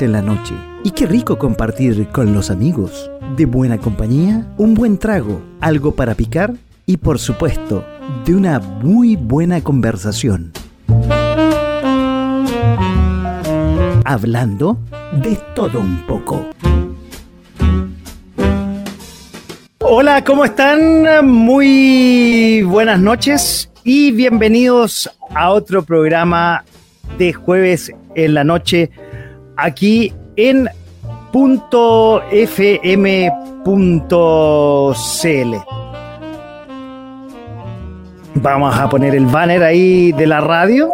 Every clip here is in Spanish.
En la noche y qué rico compartir con los amigos. De buena compañía, un buen trago, algo para picar y por supuesto, de una muy buena conversación. Hablando de todo un poco. Hola, ¿cómo están? Muy buenas noches y bienvenidos a otro programa de jueves en la noche aquí en .fm.cl. Vamos a poner el banner ahí de la radio.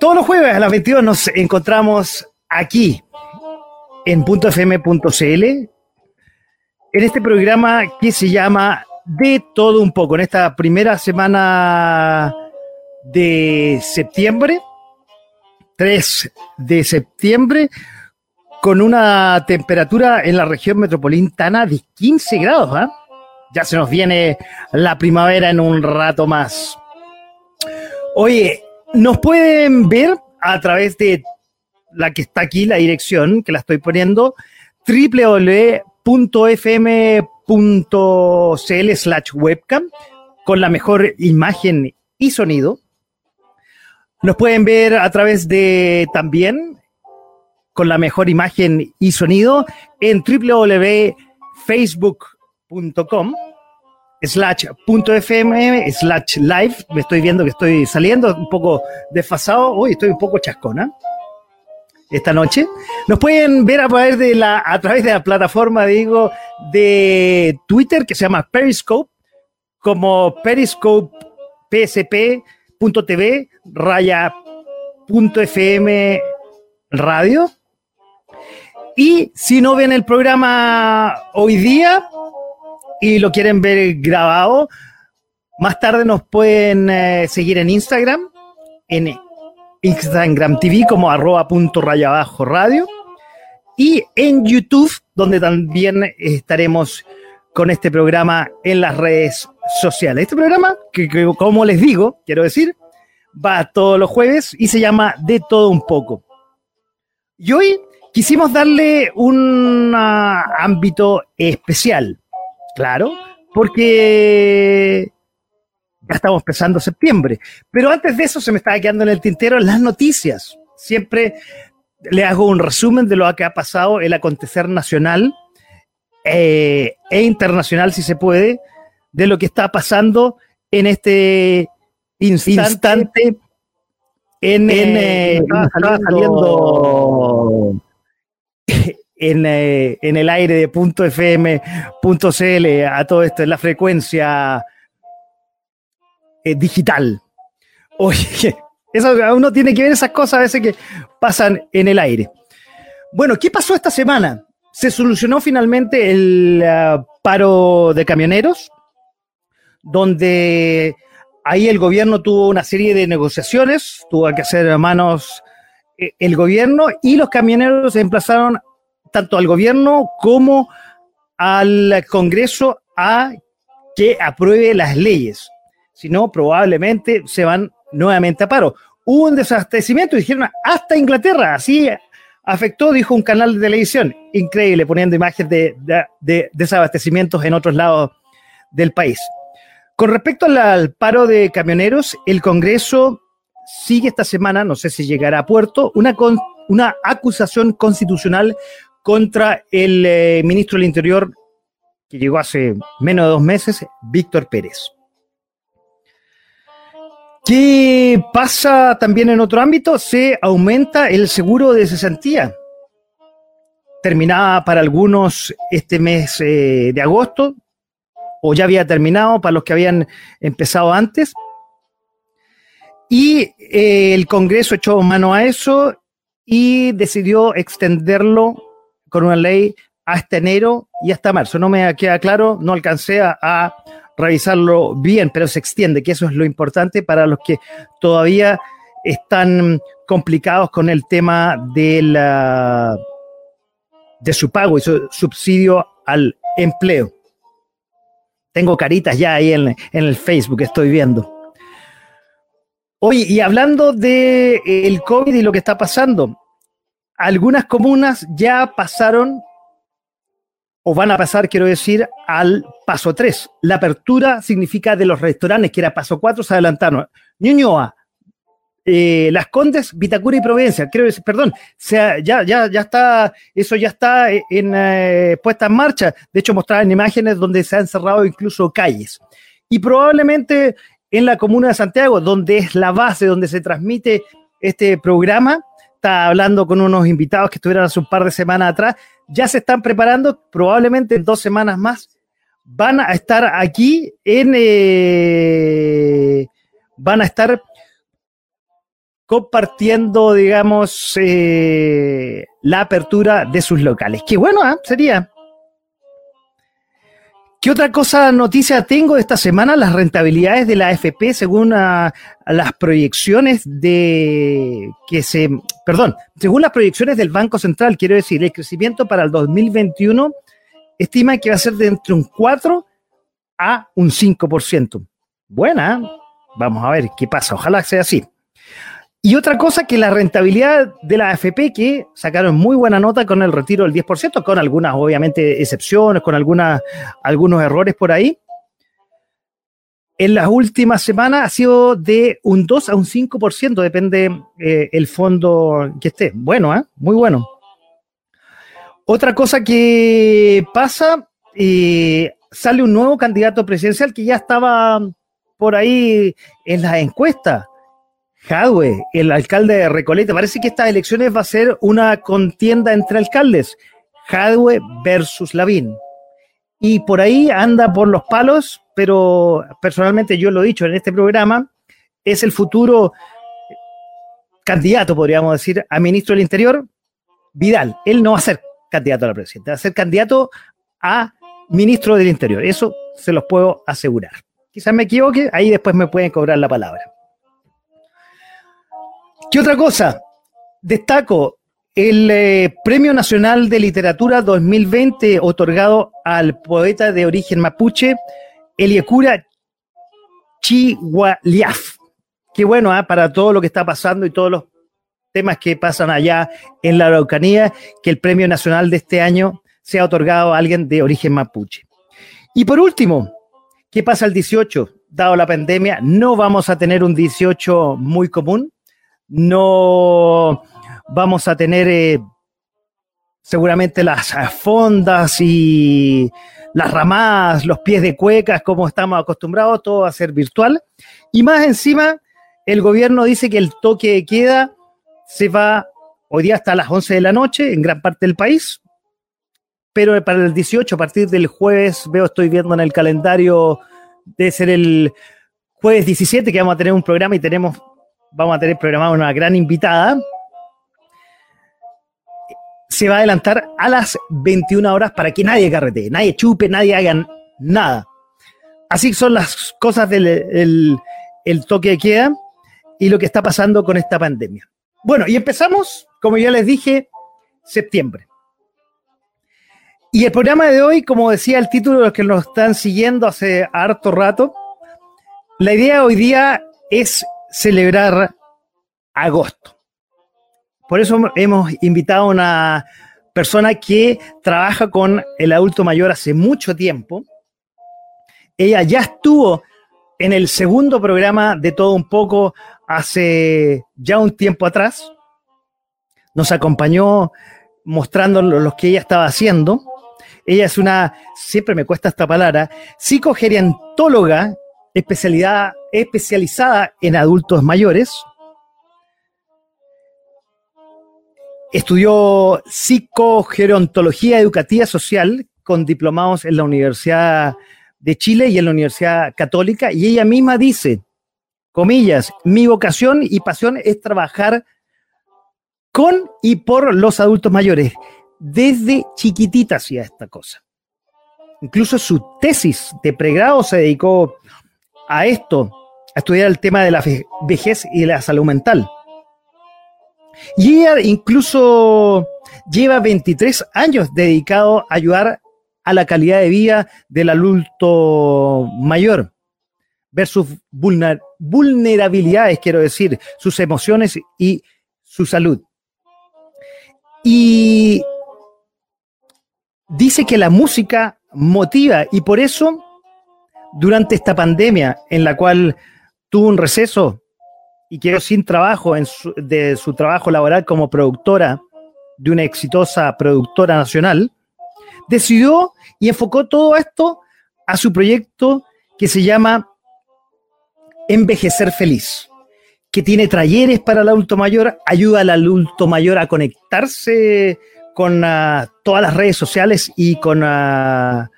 Todos los jueves a las 22 nos encontramos aquí en .fm.cl en este programa que se llama De todo un poco, en esta primera semana de septiembre, 3 de septiembre, con una temperatura en la región metropolitana de 15 grados. ¿ah? Ya se nos viene la primavera en un rato más. Oye, nos pueden ver a través de la que está aquí, la dirección que la estoy poniendo, www.fm.cl slash webcam, con la mejor imagen y sonido. Nos pueden ver a través de también con la mejor imagen y sonido en www.facebook.com slash fm slash live. Me estoy viendo que estoy saliendo un poco desfasado. Hoy estoy un poco chascona esta noche. Nos pueden ver a través de la, a través de la plataforma, digo, de Twitter que se llama Periscope, como Periscope PSP .tv, raya.fm radio. Y si no ven el programa hoy día y lo quieren ver grabado, más tarde nos pueden eh, seguir en Instagram, en Instagram TV como arroba punto raya abajo radio y en YouTube, donde también estaremos con este programa en las redes sociales. Este programa, que, como les digo, quiero decir, va todos los jueves y se llama De todo un poco. Y hoy quisimos darle un ah, ámbito especial, claro, porque ya estamos empezando septiembre. Pero antes de eso se me estaba quedando en el tintero las noticias. Siempre le hago un resumen de lo que ha pasado, el acontecer nacional eh, e internacional, si se puede, de lo que está pasando en este instante, en, en eh, saliendo, en, eh, en, el aire de punto FM, punto CL, a todo esto, en la frecuencia eh, digital. Oye, eso, uno tiene que ver esas cosas a veces que pasan en el aire. Bueno, ¿qué pasó esta semana? Se solucionó finalmente el paro de camioneros donde ahí el gobierno tuvo una serie de negociaciones, tuvo que hacer manos eh, el gobierno y los camioneros se emplazaron tanto al gobierno como al Congreso a que apruebe las leyes. Si no, probablemente se van nuevamente a paro. Hubo un desabastecimiento dijeron hasta Inglaterra, así afectó, dijo un canal de televisión. Increíble, poniendo imágenes de, de desabastecimientos en otros lados del país. Con respecto al, paro de camioneros, el Congreso sigue esta semana, no sé si llegará a puerto, una, una acusación constitucional contra el eh, ministro del Interior que llegó hace menos de dos meses, Víctor Pérez. ¿Qué pasa también en otro ámbito? Se aumenta el seguro de cesantía. Terminaba para algunos este mes eh, de agosto, o ya había terminado para los que habían empezado antes. Y eh, el Congreso echó mano a eso y decidió extenderlo con una ley hasta enero y hasta marzo. No me queda claro, no alcancé a, revisarlo bien, pero se extiende, que eso es lo importante para los que todavía están complicados con el tema de, la, de su pago y su subsidio al empleo. Tengo caritas ya ahí en, el Facebook, estoy viendo. Oye, y hablando de eh, el COVID y lo que está pasando, algunas comunas ya pasaron o van a pasar, quiero decir, al paso 3. La apertura significa de los restaurantes, que era paso 4, se adelantaron. Ñuñoa, eh, Las Condes, Vitacura y Providencia. Quiero decir, perdón, sea, ya, ya, ya está, eso ya está en, eh, puesta en marcha. De hecho, mostraban imágenes donde se han cerrado incluso calles. Y probablemente en la comuna de Santiago, donde es la base, donde se transmite este programa. Está hablando con unos invitados que estuvieron hace un par de semanas atrás. Ya se están preparando, probablemente en dos semanas más. Van a estar aquí en. Eh, van a estar compartiendo, digamos, eh, la apertura de sus locales. Qué bueno, ¿eh? sería. ¿Qué otra cosa, noticia tengo esta semana? Las rentabilidades de la AFP según ah, las proyecciones de que se, perdón, según las proyecciones del Banco Central, quiero decir, el crecimiento para el 2021 estima que va a ser de entre un 4 a un 5%. Buena, vamos a ver qué pasa, ojalá sea así. Y otra cosa que la rentabilidad de la AFP, que sacaron muy buena nota con el retiro del 10%, con algunas, obviamente, excepciones, con algunas, algunos errores por ahí. En las últimas semanas ha sido de un 2 a un 5%, depende eh, el fondo que esté. Bueno, ¿eh? muy bueno. Otra cosa que pasa, eh, sale un nuevo candidato presidencial que ya estaba por ahí en las encuestas Jadwe, el alcalde de Recoleta. Parece que estas elecciones va a ser una contienda entre alcaldes. Jadwe versus Lavín. Y por ahí anda por los palos, pero personalmente yo lo he dicho en este programa, es el futuro candidato, podríamos decir, a ministro del Interior, Vidal. Él no va a ser candidato a la presidencia, va a ser candidato a ministro del Interior. Eso se los puedo asegurar. Quizás me equivoque, ahí después me pueden cobrar la palabra. ¿Qué otra cosa? Destaco el eh, Premio Nacional de Literatura 2020 otorgado al poeta de origen mapuche, Eliekura Chihualiaf. Qué bueno ¿ah? para todo lo que está pasando y todos los temas que pasan allá en la Araucanía, que el Premio Nacional de este año sea otorgado a alguien de origen mapuche. Y por último, ¿qué pasa el 18? Dado la pandemia, no vamos a tener un 18 muy común, no vamos a tener eh, seguramente las fondas y las ramadas, los pies de cuecas, como estamos acostumbrados, todo a ser virtual. Y más encima, el gobierno dice que el toque de queda se va hoy día hasta las 11 de la noche en gran parte del país, pero para el 18, a partir del jueves, veo, estoy viendo en el calendario, de ser el jueves 17 que vamos a tener un programa y tenemos vamos a tener programada una gran invitada. Se va a adelantar a las 21 horas para que nadie carretee, nadie chupe, nadie haga nada. Así son las cosas del el, toque de queda y lo que está pasando con esta pandemia. Bueno, y empezamos, como ya les dije, septiembre. Y el programa de hoy, como decía el título de los que nos están siguiendo hace harto rato, la idea hoy día es celebrar agosto. Por eso hemos invitado a una persona que trabaja con el adulto mayor hace mucho tiempo. Ella ya estuvo en el segundo programa de todo un poco hace ya un tiempo atrás. Nos acompañó mostrando lo que ella estaba haciendo. Ella es una, siempre me cuesta esta palabra, psicogeriantóloga especialidad, especializada en adultos mayores. Estudió psicogerontología educativa social con diplomados en la Universidad de Chile y en la Universidad Católica. Y ella misma dice, comillas, mi vocación y pasión es trabajar con y por los adultos mayores. Desde chiquitita hacía esta cosa. Incluso su tesis de pregrado se dedicó a esto, a estudiar el tema de la vejez y la salud mental. Y ella incluso lleva 23 años dedicado a ayudar a la calidad de vida del adulto mayor. ver sus vulnerabilidades, quiero decir, sus emociones y su salud. Y dice que la música motiva y por eso durante esta pandemia en la cual tuvo un receso y quedó sin trabajo en de su trabajo laboral como productora de una exitosa productora nacional, decidió y enfocó todo esto a su proyecto que se llama Envejecer Feliz, que tiene talleres para el adulto mayor, ayuda al adulto mayor a conectarse con ah, todas las redes sociales y con ah,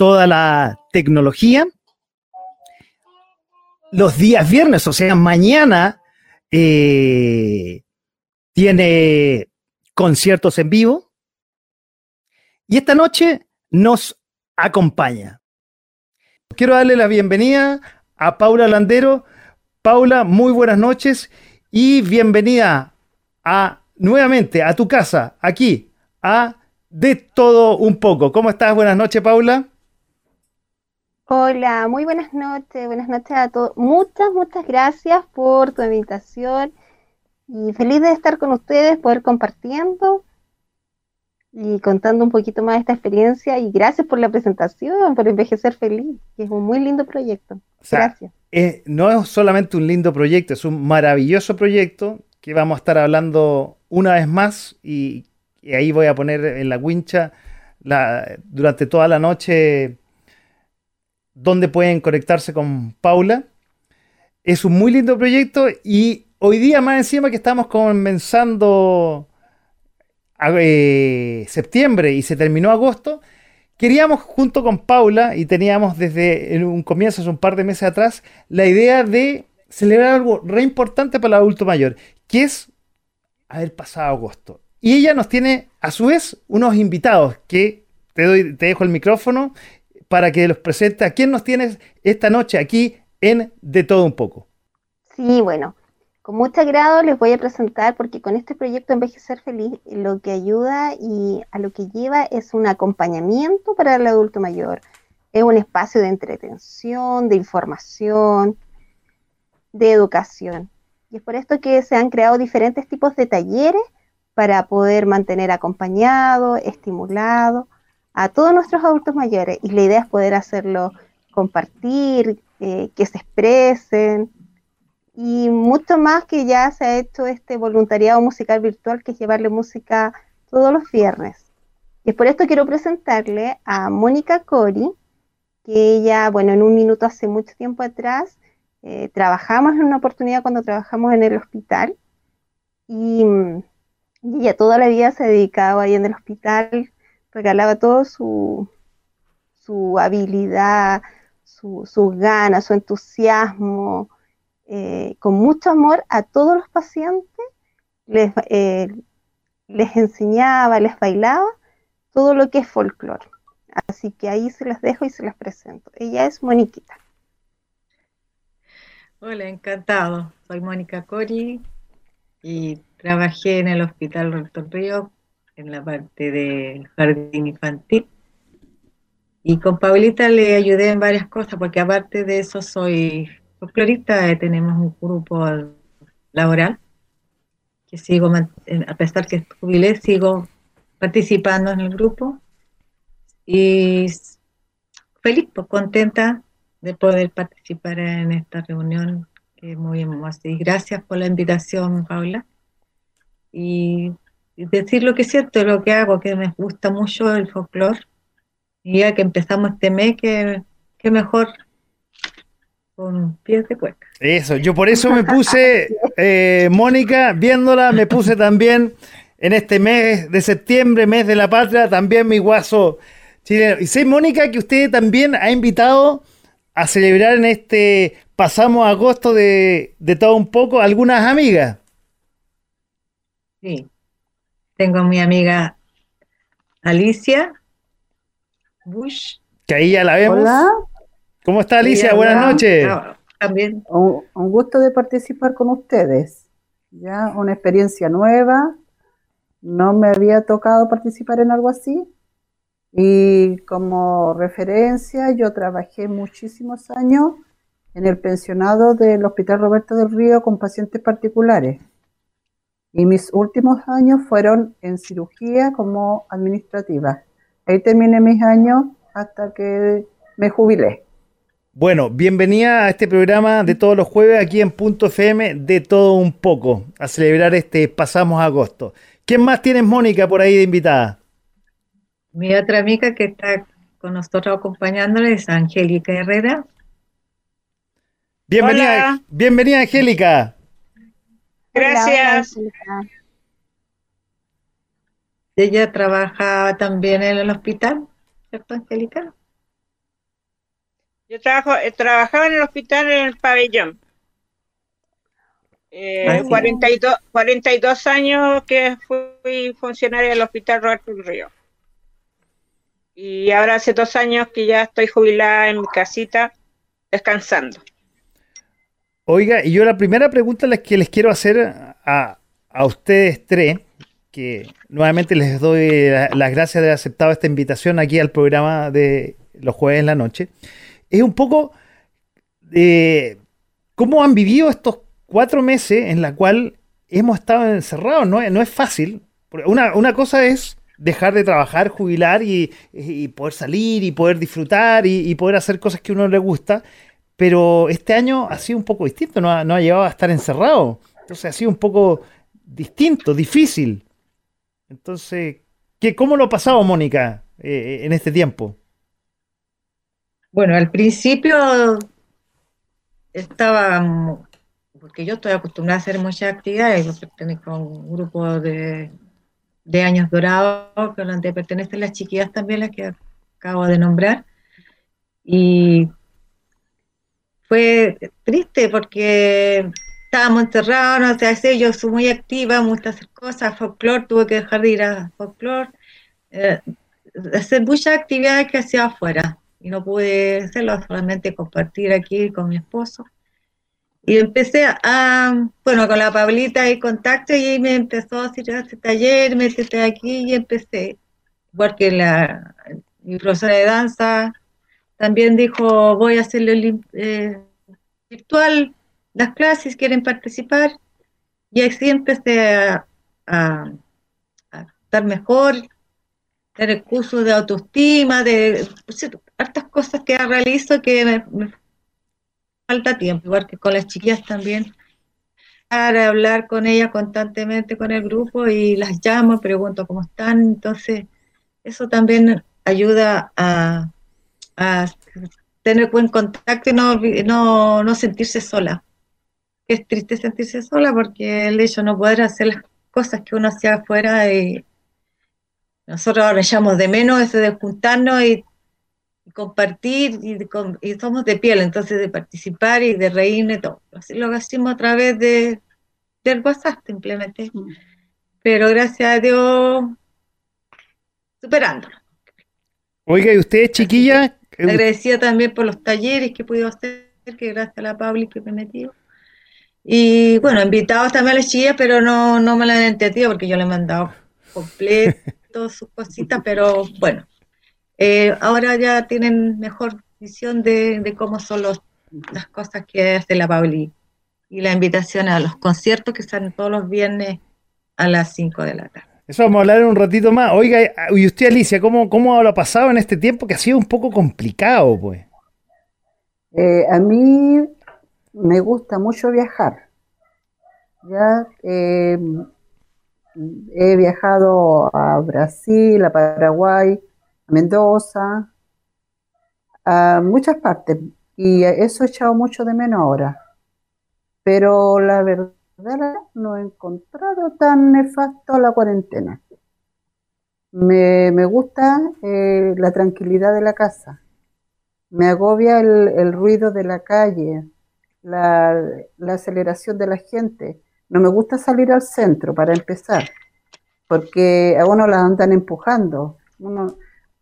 toda la tecnología. Los días viernes, o sea, mañana, eh, tiene conciertos en vivo. Y esta noche nos acompaña. Quiero darle la bienvenida a Paula Landero. Paula, muy buenas noches y bienvenida a nuevamente a tu casa, aquí, a De Todo Un poco. ¿Cómo estás? Buenas noches, Paula. Hola, muy buenas noches, buenas noches a todos. Muchas, muchas gracias por tu invitación y feliz de estar con ustedes, poder compartiendo y contando un poquito más de esta experiencia y gracias por la presentación, por envejecer feliz, que es un muy lindo proyecto. gracias. no es solamente un lindo proyecto, es un maravilloso proyecto que vamos a estar hablando una vez más y, ahí voy a poner en la wincha la, durante toda la noche donde pueden conectarse con Paula. Es un muy lindo proyecto y hoy día más encima que estamos comenzando eh, septiembre y se terminó agosto, queríamos junto con Paula, y teníamos desde un comienzo, hace un par de meses atrás, la idea de celebrar algo re importante para el adulto mayor, que es haber pasado agosto. Y ella nos tiene, a su vez, unos invitados que te, doy, te dejo el micrófono para que los presente. ¿A quién nos tienes esta noche aquí en De Todo Un Poco? Sí, bueno, con mucho agrado les voy a presentar porque con este proyecto Envejecer Feliz lo que ayuda y a lo que lleva es un acompañamiento para el adulto mayor. Es un espacio de entretención, de información, de educación. Y es por esto que se han creado diferentes tipos de talleres para poder mantener acompañado, estimulado a todos nuestros adultos mayores. Y la idea es poder hacerlo compartir, eh, que se expresen, y mucho más que ya se ha hecho este voluntariado musical virtual que es llevarle música todos los viernes. Y por esto quiero presentarle a Mónica Cori, que ella, bueno, en un minuto hace mucho tiempo atrás, eh, trabajamos en una oportunidad cuando trabajamos en el hospital y, ella toda la vida se dedicaba ahí en el hospital, regalaba todo su, su habilidad, su, sus ganas, su entusiasmo, eh, con mucho amor a todos los pacientes, les, eh, les enseñaba, les bailaba todo lo que es folclore. Así que ahí se las dejo y se las presento. Ella es Moniquita. Hola, encantado. Soy Mónica Cori y trabajé en el Hospital Rector Río en la parte del jardín infantil. Y con Paulita le ayudé en varias cosas, porque aparte de eso soy folclorista tenemos un grupo laboral que sigo, a pesar que jubilé, sigo participando en el grupo y feliz, pues, contenta de poder participar en esta reunión que es muy hermosa. Y gracias por la invitación, Paula. Y, decir lo que es cierto, lo que hago, que me gusta mucho el folclore. Y ya que empezamos este mes, que, que mejor con pies de cueca. Eso, yo por eso me puse, eh, Mónica, viéndola, me puse también en este mes de septiembre, mes de la patria, también mi guaso chileno. Y sé, Mónica, que usted también ha invitado a celebrar en este pasamos agosto de, de todo un poco algunas amigas. Sí, tengo mi amiga Alicia Bush. Que ahí ya la vemos. ¿Cómo está Alicia? Buenas noches. también. Un, gusto de participar con ustedes. Ya, una experiencia nueva. No me había tocado participar en algo así. Y como referencia, yo trabajé muchísimos años en el pensionado del Hospital Roberto del Río con pacientes particulares. Y mis últimos años fueron en cirugía como administrativa. Ahí terminé mis años hasta que me jubilé. Bueno, bienvenida a este programa de todos los jueves aquí en Punto FM de todo un poco, a celebrar este Pasamos Agosto. ¿Quién más tienes, Mónica, por ahí de invitada? Mi otra amiga que está con nosotros acompañándola es Angélica Herrera. Bienvenida, bienvenida Angélica. Gracias. Ella trabaja también en el hospital, ¿cierto, Angélica? Yo trabajo, eh, trabajaba en el hospital en el pabellón. Eh, 42, 42 años que fui funcionaria del hospital Roberto del Río. Y ahora hace dos años que ya estoy jubilada en mi casita, descansando. Oiga, y yo la primera pregunta que les quiero hacer a, a ustedes tres, que nuevamente les doy las gracias de haber aceptado esta invitación aquí al programa de los jueves en la noche es un poco de cómo han vivido estos cuatro meses en la cual hemos estado encerrados. No, no es fácil. Una, una, cosa es dejar de trabajar, jubilar y, poder salir y poder disfrutar y, poder hacer cosas que uno le gusta. Pero este año ha sido un poco distinto, no ha, no ha llevado a estar encerrado. Entonces ha sido un poco distinto, difícil. Entonces, ¿qué, ¿cómo lo ha pasado, Mónica, eh, en este tiempo? Bueno, al principio estaba, porque yo estoy acostumbrada a hacer muchas actividades, yo pertenezco a un grupo de, años dorados, que donde pertenecen las chiquillas también, las que acabo de nombrar, y fue triste porque estábamos encerrados, no sé hacer, yo soy muy activa, me gusta cosas, folclore, tuve que dejar de ir a folclore, eh, hacer muchas actividades que hacía afuera y no pude hacerlo, solamente compartir aquí con mi esposo. Y empecé a, bueno, con la Pablita y contacto y me empezó a decir, este taller, métete aquí y empecé. Igual que la, mi de danza también dijo, voy a hacerlo eh, virtual, las clases, quieren participar. Y así empecé a, a, estar mejor, tener cursos de autoestima, de pues, hartas cosas que realizo que me, falta tiempo, igual que con las chiquillas también. Para hablar con ellas constantemente con el grupo y las llamo, pregunto cómo están, entonces eso también ayuda a, tener buen contacto y no, no, no sentirse sola. Es triste sentirse sola porque el hecho de no poder hacer las cosas que uno hacía afuera y nosotros ahora echamos de menos eso de juntarnos y, compartir y, somos de piel, entonces de participar y de reírme todo. Así lo hacemos a través de, del WhatsApp simplemente. Pero gracias a Dios, superándolo. Oiga, ¿y usted, chiquilla? Agradecida también por los talleres que he podido hacer, que gracias a la Pauli que me metió. Y bueno, invitados también a las chiquillas, pero no, no me la han entendido porque yo le he mandado completo sus cositas, pero bueno, eh, ahora ya tienen mejor visión de, cómo son las cosas que hace la Pauli y la invitación a los conciertos que están todos los viernes a las 5 de la tarde. Eso vamos a hablar un ratito más. Oiga, y usted Alicia, ¿cómo, cómo lo ha pasado en este tiempo que ha sido un poco complicado, pues? Eh, a mí me gusta mucho viajar. Ya eh, He viajado a Brasil, a Paraguay, a Mendoza, a muchas partes. Y eso he echado mucho de menos ahora. Pero la verdad no he encontrado tan nefasto la cuarentena. Me, gusta eh, la tranquilidad de la casa. Me agobia el, ruido de la calle, la, la aceleración de la gente no me gusta salir al centro para empezar, porque a uno la andan empujando. Uno,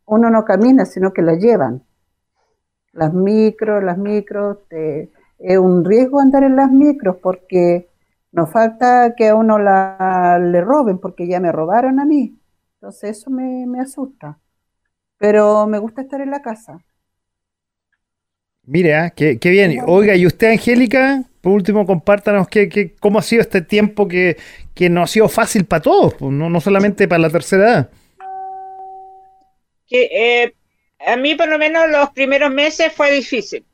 uno no camina, sino que la llevan. Las micros, las micros, es un riesgo andar en las micros porque nos falta que a uno la, le roben, porque ya me robaron a mí. Entonces eso me, me asusta. Pero me gusta estar en la casa. Mira, qué, qué bien. Oiga, y usted, Angélica, por último, compártanos qué, qué, cómo ha sido este tiempo que, que no ha sido fácil para todos, pues, no, no solamente para la tercera edad. Que, eh, a mí por lo menos los primeros meses fue difícil,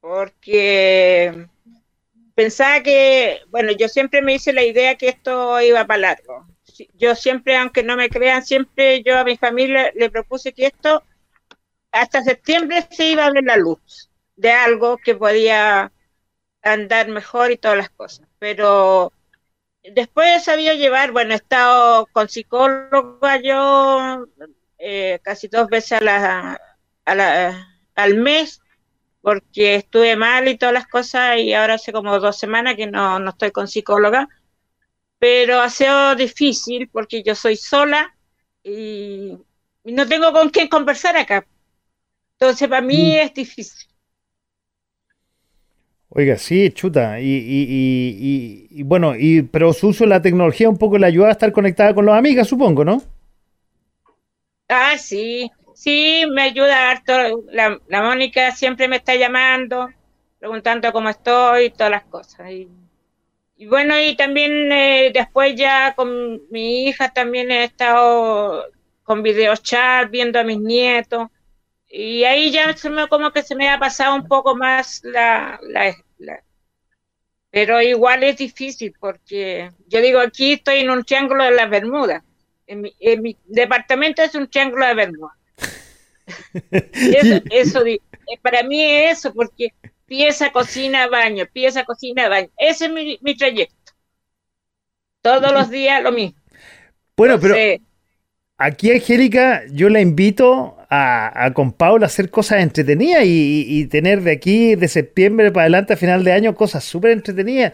porque pensaba que, bueno, yo siempre me hice la idea que esto iba para largo. Yo siempre, aunque no me crean, siempre yo a mi familia le propuse que esto hasta septiembre se iba a ver la luz de algo que podía andar mejor y todas las cosas. Pero después sabido llevar, bueno, he estado con psicóloga yo eh, casi dos veces a la, a la, al mes porque estuve mal y todas las cosas y ahora hace como dos semanas que no, no estoy con psicóloga, pero ha sido difícil porque yo soy sola y, y no tengo con quién conversar acá. Entonces para mí Mm. es difícil. Oiga, sí, chuta. Y, y, y, y- y bueno, y, pero su uso de la tecnología un poco le ayuda a estar conectada con los amigas, supongo, ¿no? Ah, sí, sí, me ayuda harto. La, la Mónica siempre me está llamando, preguntando cómo estoy y todas las cosas. Y, bueno, y también eh, después ya con mi hija también he estado con videochat, viendo a mis nietos. Y ahí ya se me, como que se me ha pasado un poco más la, la, la- Pero igual es difícil porque yo digo, aquí estoy en un triángulo de las Bermudas. En mi, en mi departamento es un triángulo de Bermudas. Eso, eso eh, para mí es eso, porque pieza, cocina, baño, pieza, cocina, baño. Ese es mi, mi trayecto. Todos los días lo mismo. Bueno, pero aquí, Angélica, yo la invito a, a con Paula a hacer cosas entretenidas y, y- y tener de aquí, de septiembre para adelante, a final de año, cosas súper entretenidas.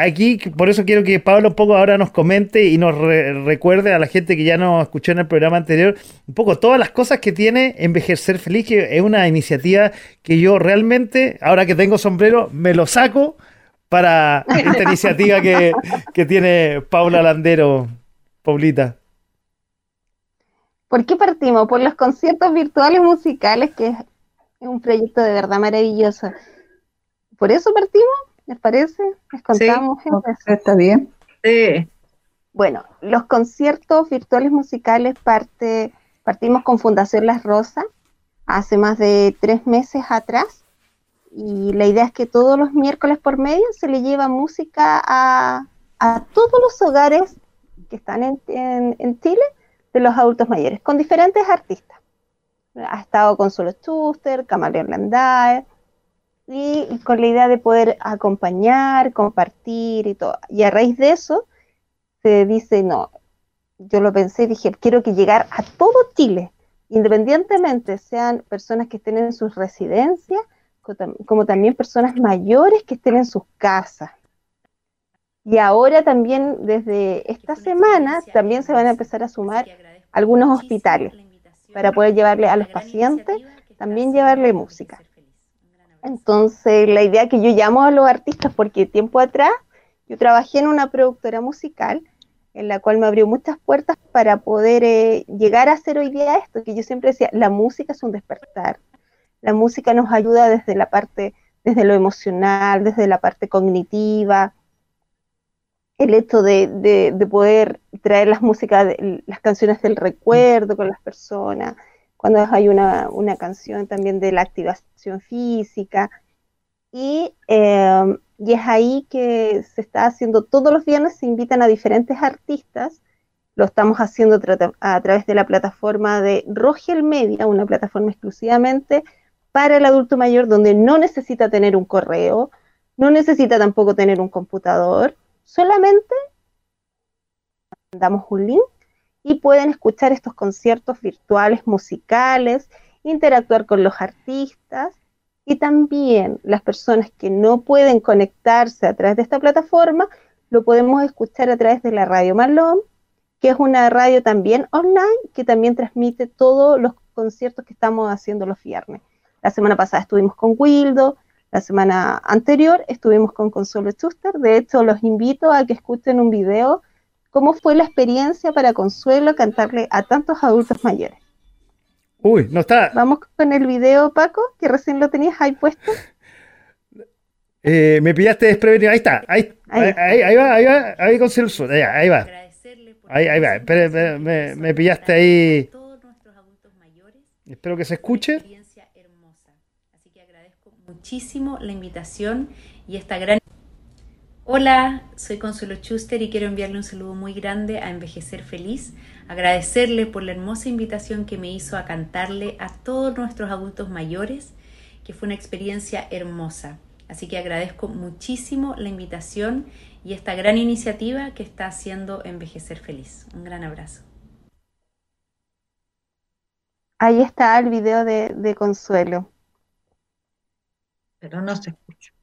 Aquí, por eso quiero que Paula un poco ahora nos comente y nos re- recuerde a la gente que ya nos escuchó en el programa anterior, un poco todas las cosas que tiene Envejecer Feliz, que es una iniciativa que yo realmente, ahora que tengo sombrero, me lo saco para esta iniciativa que, que tiene Paula Landero. Paulita. ¿Por qué partimos? Por los conciertos virtuales musicales, que es un proyecto de verdad maravilloso. ¿Por eso partimos? ¿Les parece? ¿Les contamos? gente? ¿Está bien? Sí, Bueno, los conciertos virtuales musicales parte, partimos con Fundación Las Rosas hace más de tres meses atrás y la idea es que todos los miércoles por medio se le lleva música a, a todos los hogares que están en, en- en Chile de los adultos mayores, con diferentes artistas. Ha estado Consuelo Schuster, Camaleón Landae, y, con la idea de poder acompañar, compartir y todo. Y a raíz de eso, se dice, no, yo lo pensé y dije, quiero que llegar a todo Chile, independientemente sean personas que estén en sus residencias, como también personas mayores que estén en sus casas. Y ahora también, desde esta semana, también se van a empezar a sumar algunos hospitales para poder llevarle a los pacientes, también llevarle música. Entonces, la idea que yo llamo a los artistas, porque tiempo atrás yo trabajé en una productora musical, en la cual me abrió muchas puertas para poder eh, llegar a hacer hoy día esto, que yo siempre decía, la música es un despertar. La música nos ayuda desde la parte, desde lo emocional, desde la parte cognitiva, el hecho de, de- de poder traer las músicas, las canciones del recuerdo con las personas, cuando hay una, una canción también de la activación física. Y, eh, y es ahí que se está haciendo, todos los viernes se invitan a diferentes artistas, lo estamos haciendo a través de la plataforma de Rogel Media, una plataforma exclusivamente para el adulto mayor donde no necesita tener un correo, no necesita tampoco tener un computador, solamente damos un link y pueden escuchar estos conciertos virtuales musicales, interactuar con los artistas y también las personas que no pueden conectarse a través de esta plataforma, lo podemos escuchar a través de la Radio Malón, que es una radio también online que también transmite todos los conciertos que estamos haciendo los viernes. La semana pasada estuvimos con Wildo, la semana anterior estuvimos con Consuelo Schuster. De hecho, los invito a que escuchen un video cómo fue la experiencia para Consuelo cantarle a tantos adultos mayores. Uy, no está. Vamos con el video, Paco, que recién lo tenías ahí puesto. Eh, me pillaste desprevenido. Ahí está. Ahí, ahí, ahí, ahí va, ahí va, ahí con Celso. Ahí, ahí va. Ahí, ahí va. Espera, espera, me, me pillaste ahí. Espero que se escuche. experiencia hermosa. Así que agradezco muchísimo la invitación y esta gran... Hola, soy Consuelo Schuster y quiero enviarle un saludo muy grande a Envejecer Feliz, agradecerle por la hermosa invitación que me hizo a cantarle a todos nuestros adultos mayores, que fue una experiencia hermosa. Así que agradezco muchísimo la invitación y esta gran iniciativa que está haciendo Envejecer Feliz. Un gran abrazo. Ahí está el video de, de Consuelo. Pero no se escuchó.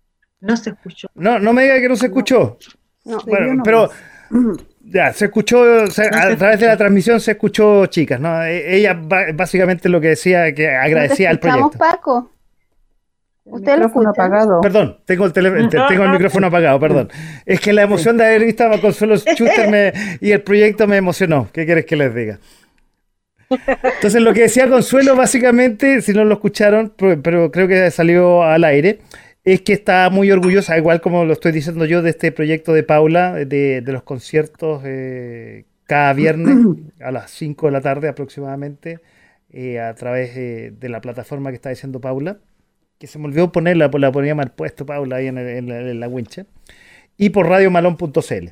No se escuchó. No, no me diga que no se escuchó. No, Bueno, pero ya, se escuchó, o sea, a través de la transmisión se escuchó, chicas, ¿no? E- Ella básicamente lo que decía, que agradecía al ¿No te escuchamos, proyecto. Paco? El ¿Usted lo micrófono apagado. Perdón, tengo el, tele- te- tengo el micrófono apagado, perdón. Es que la emoción de haber visto a Consuelo Schuster me- y el proyecto me emocionó. ¿Qué quieres que les diga? Entonces, lo que decía Consuelo, básicamente, si no lo escucharon, pero, pero creo que salió al aire, es que está muy orgullosa, igual como lo estoy diciendo yo, de este proyecto de Paula, de, los conciertos eh, cada viernes a las 5 de la tarde aproximadamente, eh, a través eh, de la plataforma que está diciendo Paula que se me olvidó ponerla, pues la ponía mal puesto Paula ahí en la wincha, y por radiomalón.cl.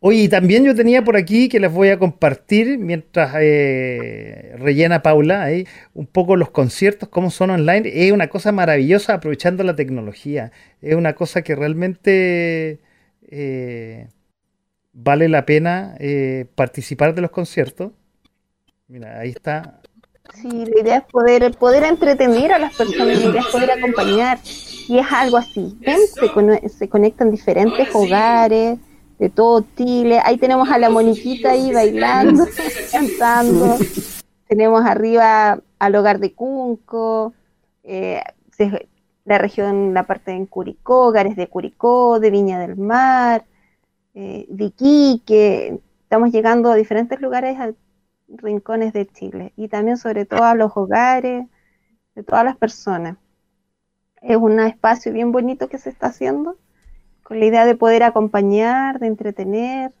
Oye, y también yo tenía por aquí que les voy a compartir mientras eh, rellena Paula ahí un poco los conciertos, cómo son online. Es una cosa maravillosa aprovechando la tecnología. Es una cosa que realmente eh, vale la pena eh, participar de los conciertos. Mira, ahí está. Sí, la idea es poder, poder entretener a las personas, la idea es poder acompañar. Y es algo así. ¿Ven? Se, se conectan diferentes hogares de todo Chile. Ahí tenemos a la moniquita ahí bailando, cantando. Tenemos arriba al hogar de Cunco, eh, la región, la parte en Curicó, hogares de Curicó, de Viña del Mar, eh, de Iquique. Estamos llegando a diferentes lugares, a rincones de Chile y también sobre todo a los hogares de todas las personas. Es un espacio bien bonito que se está haciendo con la idea de poder acompañar, de entretener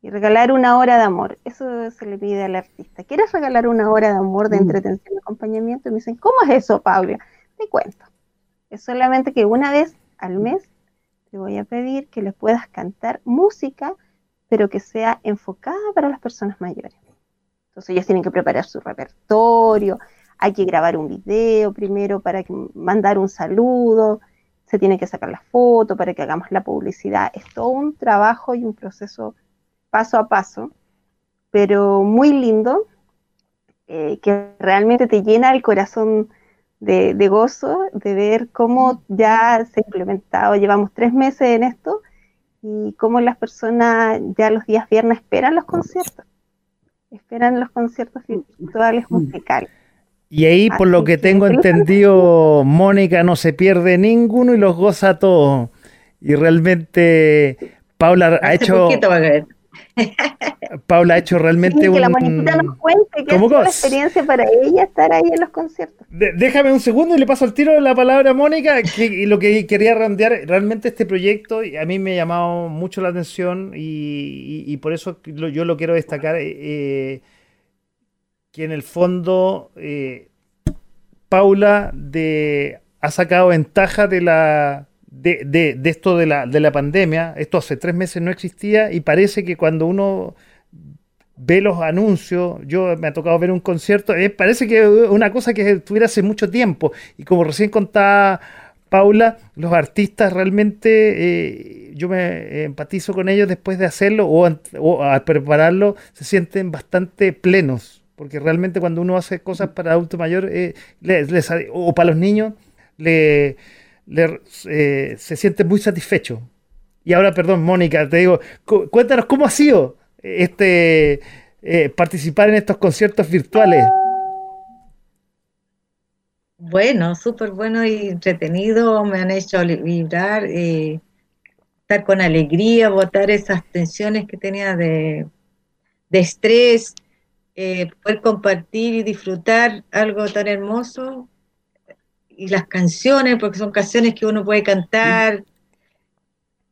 y regalar una hora de amor. Eso se le pide al artista. ¿Quieres regalar una hora de amor, de Mm. entretención y acompañamiento? Y me dicen, ¿cómo es eso, Paula? Te cuento. Es solamente que una vez al mes te voy a pedir que les puedas cantar música, pero que sea enfocada para las personas mayores. Entonces ellos tienen que preparar su repertorio, hay que grabar un video primero para mandar un saludo, se tiene que sacar la foto para que hagamos la publicidad. Es todo un trabajo y un proceso paso a paso, pero muy lindo, eh, que realmente te llena el corazón de, de gozo de ver cómo ya se ha implementado, llevamos tres meses en esto y cómo las personas ya los días viernes esperan los conciertos, esperan los conciertos virtuales musicales. Y ahí, por lo que que tengo entendido, Mónica no se pierde ninguno y los goza todos. Y realmente Paula ha hecho. Paula ha hecho realmente Sí, que la un... nos cuente qué ha ¿Cómo sido la cos? experiencia para ella estar ahí en los conciertos. De- déjame un segundo y le paso el tiro la palabra a Mónica, que y lo que quería randear, realmente este proyecto y a mí me ha llamado mucho la atención y, y- y por eso lo- yo lo quiero destacar, eh, que en el fondo eh, Paula de, ha sacado ventaja de la... De, esto de la, de la pandemia, esto hace tres meses no existía y parece que cuando uno ve los anuncios, yo me ha tocado ver un concierto, eh, parece que una cosa que estuviera hace mucho tiempo. Y como recién contaba Paula, los artistas realmente, eh, yo me empatizo con ellos después de hacerlo o, o al prepararlo, se sienten bastante plenos. Porque realmente cuando uno hace cosas para adultos mayores eh, o para los niños, le, eh, se siente muy satisfecho. Y ahora, perdón, Mónica, te digo, cu- cuéntanos cómo ha sido este eh, participar en estos conciertos virtuales. Bueno, súper bueno y entretenido, me han hecho vibrar, eh, estar con alegría, botar esas tensiones que tenía de estrés, eh, poder compartir y disfrutar algo tan hermoso y las canciones, porque son canciones que uno puede cantar,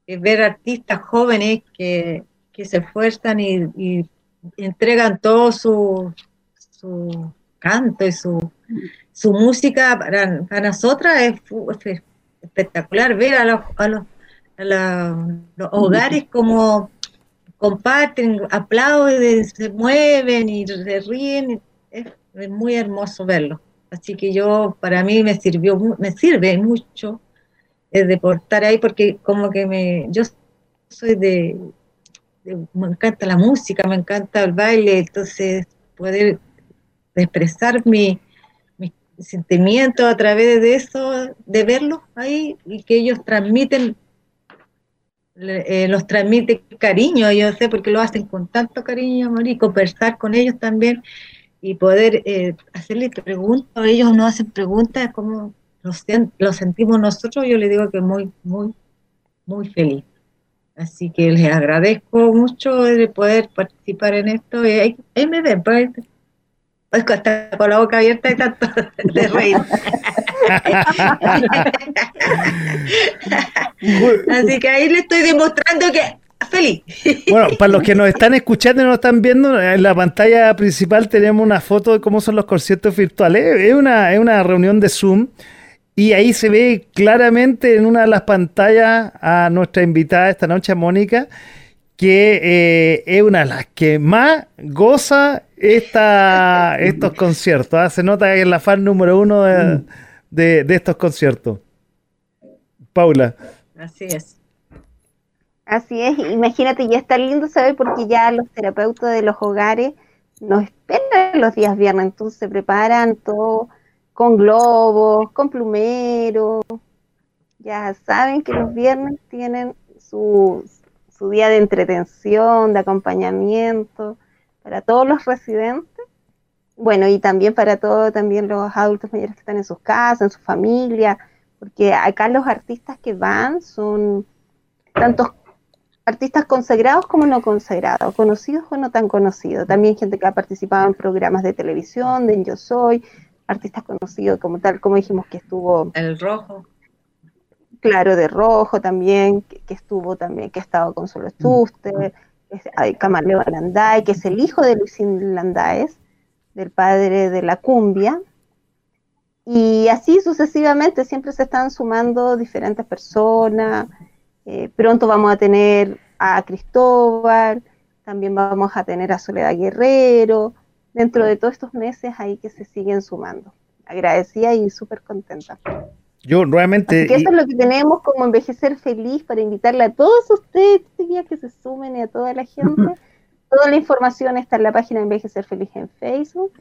eh, ver artistas jóvenes que, que se esfuerzan y, y entregan todo su, su canto y su, su música para, para nosotras es, es espectacular ver a los, a los, a los hogares como comparten, aplauden, se mueven y se ríen. Es, muy hermoso verlo. Así que yo, para mí me sirvió, me sirve mucho eh, de por estar ahí porque como que me, yo soy de, me encanta la música, me encanta el baile, entonces poder expresar mi, mis sentimientos a través de eso, de verlos ahí y que ellos transmiten, eh, los transmite cariño, yo sé, porque lo hacen con tanto cariño, amor, y conversar con ellos también y poder eh, hacerles preguntas, ellos nos hacen preguntas como lo, sen- lo sentimos nosotros, yo les digo que muy, muy, muy feliz. Así que les agradezco mucho de poder participar en esto. Ahí, ahí me ven, pues, pues, hasta con la boca abierta y tanto de reír. Así que ahí le estoy demostrando que feliz. Bueno, para los que nos están escuchando y nos están viendo, en la pantalla principal tenemos una foto de cómo son los conciertos virtuales. Es una, es una reunión de Zoom y ahí se ve claramente en una de las pantallas a nuestra invitada esta noche, Mónica, que eh, es una de las que más goza esta, estos conciertos. ¿ah? Se nota que es la fan número uno de, de- de estos conciertos. Paula. Así es. Así es, imagínate, ya está lindo saber porque ya los terapeutas de los hogares nos esperan los días viernes, entonces se preparan todo con globos, con plumero, ya saben que los viernes tienen su, su día de entretención, de acompañamiento para todos los residentes, bueno, y también para todos también los adultos mayores que están en sus casas, en su familia, porque acá los artistas que van son tantos artistas consagrados como no consagrados, conocidos o no tan conocidos. También gente que ha participado en programas de televisión, de Yo Soy, artistas conocidos como tal, como dijimos que estuvo, El rojo. Claro, de Rojo también, que, que estuvo también, que ha estado con Solo Chuster, es, hay Camarleo Landay, que es el hijo de Luisín Landáez, del padre de la cumbia. Y así sucesivamente, siempre se están sumando diferentes personas. Eh, pronto vamos a tener a Cristóbal, también vamos a tener a Soledad Guerrero, dentro de todos estos meses ahí que se siguen sumando. Agradecida y súper contenta. Yo nuevamente... Así que eso es lo que tenemos como envejecer feliz para invitarle a todos ustedes este día que se sumen y a toda la gente. Toda la información está en la página de Envejecer Feliz en Facebook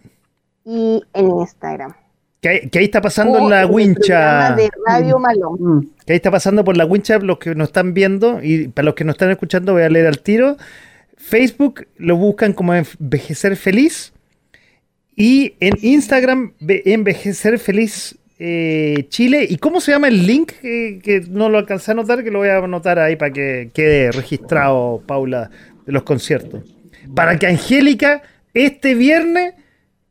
y en Instagram. que, ahí- que ahí está pasando O en la el wincha. programa de Radio Malón. Mm. que ahí está pasando por la wincha, los que nos están viendo y para los que nos están escuchando voy a leer al tiro. Facebook lo buscan como Envejecer Feliz y en Instagram ve- Envejecer Feliz eh, Chile. ¿Y cómo se llama el link? Eh, que no lo alcancé a anotar, que lo voy a anotar ahí para que quede registrado, Paula, de los conciertos. Para que Angélica este viernes,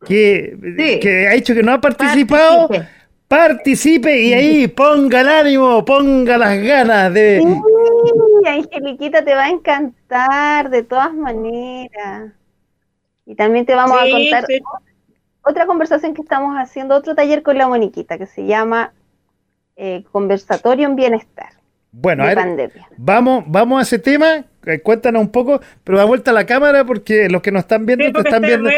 que, Sí. que ha dicho que no ha participado, Participe. participe y ahí ponga el ánimo, ponga las ganas de... Sí, Angeliquita te va a encantar de todas maneras. Y también te vamos Sí, a contar sí. Otra conversación que estamos haciendo, otro taller con la Moniquita que se llama eh, Conversatorio en Bienestar Bueno, a ver, pandemia. vamos, vamos a ese tema, eh, cuéntanos un poco, pero da vuelta a la cámara porque los que nos están viendo Sí, te están viendo,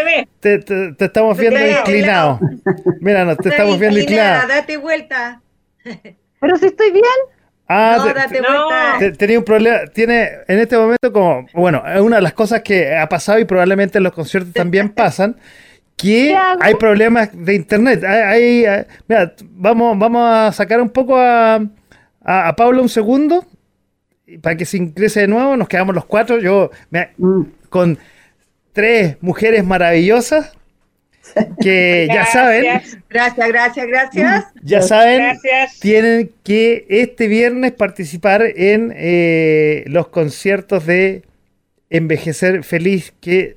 te, te- te estamos viendo de inclinado. Mira, nos te Está estamos viendo inclinado. Date vuelta. Pero si estoy bien, Ah, no, te- date vuelta. te- tenía un problema, tiene en este momento como, bueno, es una de las cosas que ha pasado y probablemente en los conciertos también pasan, que hay problemas de internet. Hay, hay- hay- mira, vamos, vamos a sacar un poco a, a, a Pablo un segundo para que se ingrese de nuevo, nos quedamos los cuatro, yo mira, Mm. con tres mujeres maravillosas que ya saben, Gracias, Gracias, gracias, gracias. ya saben, Gracias. tienen que este viernes participar en eh, los conciertos de Envejecer Feliz que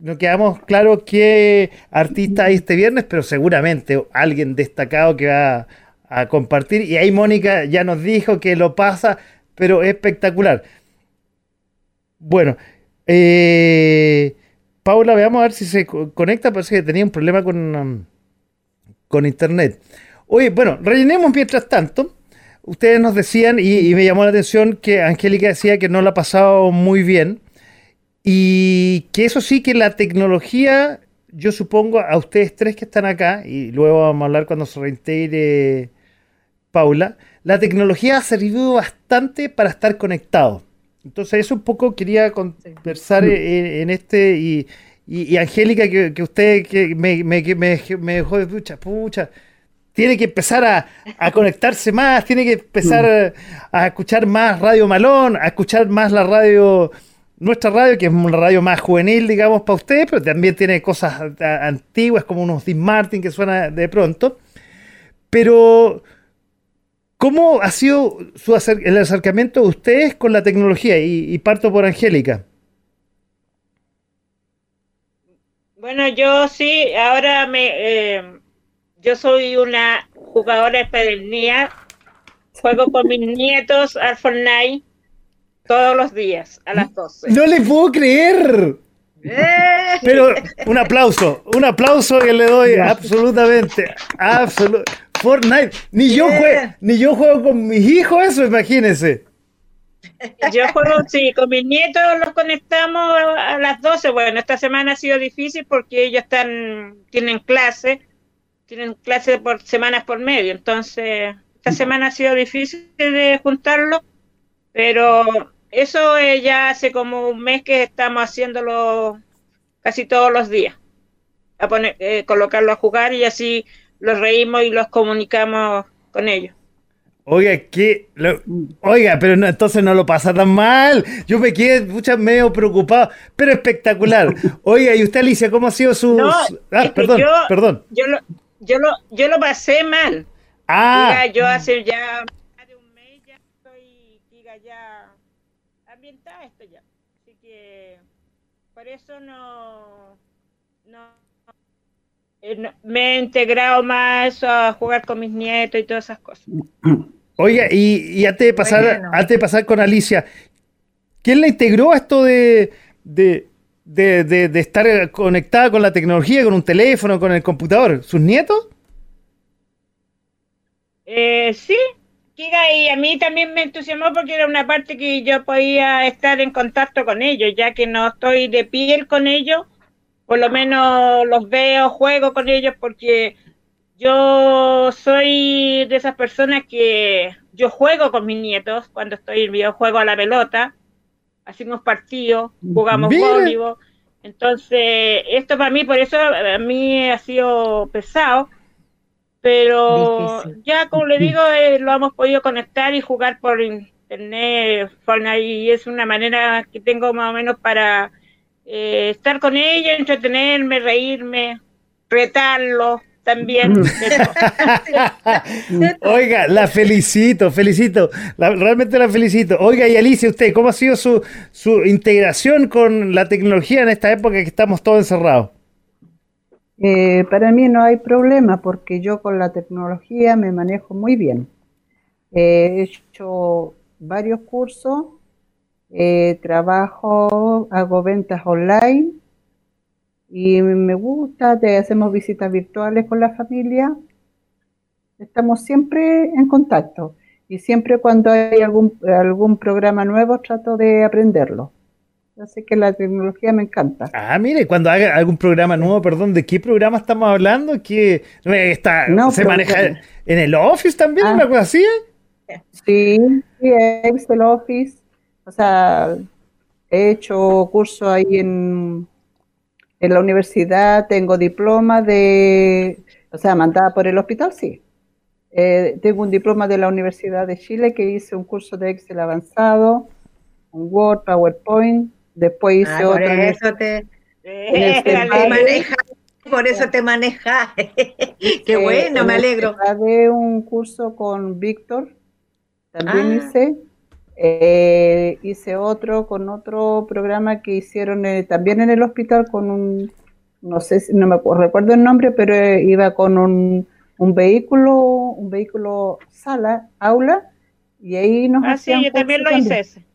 no quedamos claro qué artista hay este viernes, pero seguramente alguien destacado que va a compartir. Y ahí Mónica ya nos dijo que lo pasa, pero espectacular. Bueno, eh, Paula, veamos a ver si se conecta. Parece que tenía un problema con, um, con internet. Oye, bueno, rellenemos mientras tanto. Ustedes nos decían, y, me llamó la atención que Angélica decía que no la ha pasado muy bien. Y que eso sí, que la tecnología, yo supongo, a ustedes tres que están acá, y luego vamos a hablar cuando se reintegre Paula, la tecnología ha servido bastante para estar conectados. Entonces, eso un poco quería conversar en, este. Y, Angélica, que, usted que me, me, me, dejó de pucha, pucha. Tiene que empezar a, conectarse más, tiene que empezar a, escuchar más Radio Malón, a escuchar más la radio, nuestra radio, que es una radio más juvenil, digamos, para usted, pero también tiene cosas antiguas como unos Dean Martin que suena de pronto. Pero ¿Cómo ha sido su el acercamiento de ustedes con la tecnología? Y, parto por Angélica. Bueno, yo sí, ahora me, eh, yo soy una jugadora empedernida, juego con mis nietos al Fortnite todos los días a las 12. No le puedo creer. Eh. Pero un aplauso, un aplauso que le doy absolutamente, absolutamente. Fortnite. Ni yo, juego, ni yo juego con mis hijos eso, imagínense. Yo juego, sí, con mis nietos los conectamos a las 12. Bueno, esta semana ha sido difícil porque ellos están, tienen clase, tienen clase por semanas por medio. Entonces, esta semana ha sido difícil de juntarlo, pero eso ya hace como un mes que estamos haciéndolo casi todos los días. A poner, eh, colocarlo a jugar y así los reímos y los comunicamos con ellos. Oiga, ¿qué? oiga, pero entonces no lo pasa tan mal. Yo me quedé muchas medio preocupado, pero espectacular. Oiga, y usted, Alicia, ¿cómo ha sido su...? No, ah, perdón, yo, perdón. Yo lo, yo, lo, yo lo pasé mal. Ah. yo hace ya más de un mes ya estoy, diga, ya ambientada esto ya. Así que por eso no... no eh, me he integrado más a jugar con mis nietos y todas esas cosas. Oiga, y, antes de pasar, antes de pasar con Alicia, ¿quién le integró esto de, de, de, estar conectada con la tecnología, con un teléfono, con el computador? ¿Sus nietos? Eh, sí, y a mí también me entusiasmó porque era una parte que yo podía estar en contacto con ellos, ya que no estoy de piel con ellos. Por lo menos los veo, juego con ellos porque yo soy de esas personas que yo juego con mis nietos cuando estoy en videojuego a la pelota, hacemos partidos, jugamos voleibol. Entonces, esto para mí, por eso a mí ha sido pesado, pero ya como le digo, eh, lo hemos podido conectar y jugar por internet, y es una manera que tengo más o menos para eh, estar con ella, entretenerme, reírme, retarlo también. Oiga, la felicito, felicito, realmente la felicito. Oiga, y Alicia, usted, ¿cómo ha sido su, su integración con la tecnología en esta época que estamos todos encerrados? Eh, para mí no hay problema porque yo con la tecnología me manejo muy bien. he hecho varios cursos eh, trabajo, hago ventas online y me gusta, te hacemos visitas virtuales con la familia. Estamos siempre en contacto y siempre cuando hay algún programa nuevo trato de aprenderlo. Así que la tecnología me encanta. Ah, mire, cuando haga algún programa nuevo, perdón, ¿de qué programa estamos hablando? ¿Qué está, se maneja en el Office también, ah. una cosa así? Sí, sí, he visto el Office. O sea, he hecho curso ahí en, en la universidad, tengo diploma de, o sea, mandada por el hospital, sí. Eh, tengo un diploma de la Universidad de Chile que hice un curso de Excel avanzado, un Word, PowerPoint, después hice ah, otro. Por eso te, maneja, por eso te maneja. Qué bueno, me alegro. De un curso con Víctor, también ah. hice Eh, hice otro con otro programa que hicieron eh, también en el hospital con un, no sé, si, no me recuerdo el nombre, pero eh, iba con un, un, vehículo, un vehículo sala, aula, y ahí nos Ah, sí, yo también lo hice ese.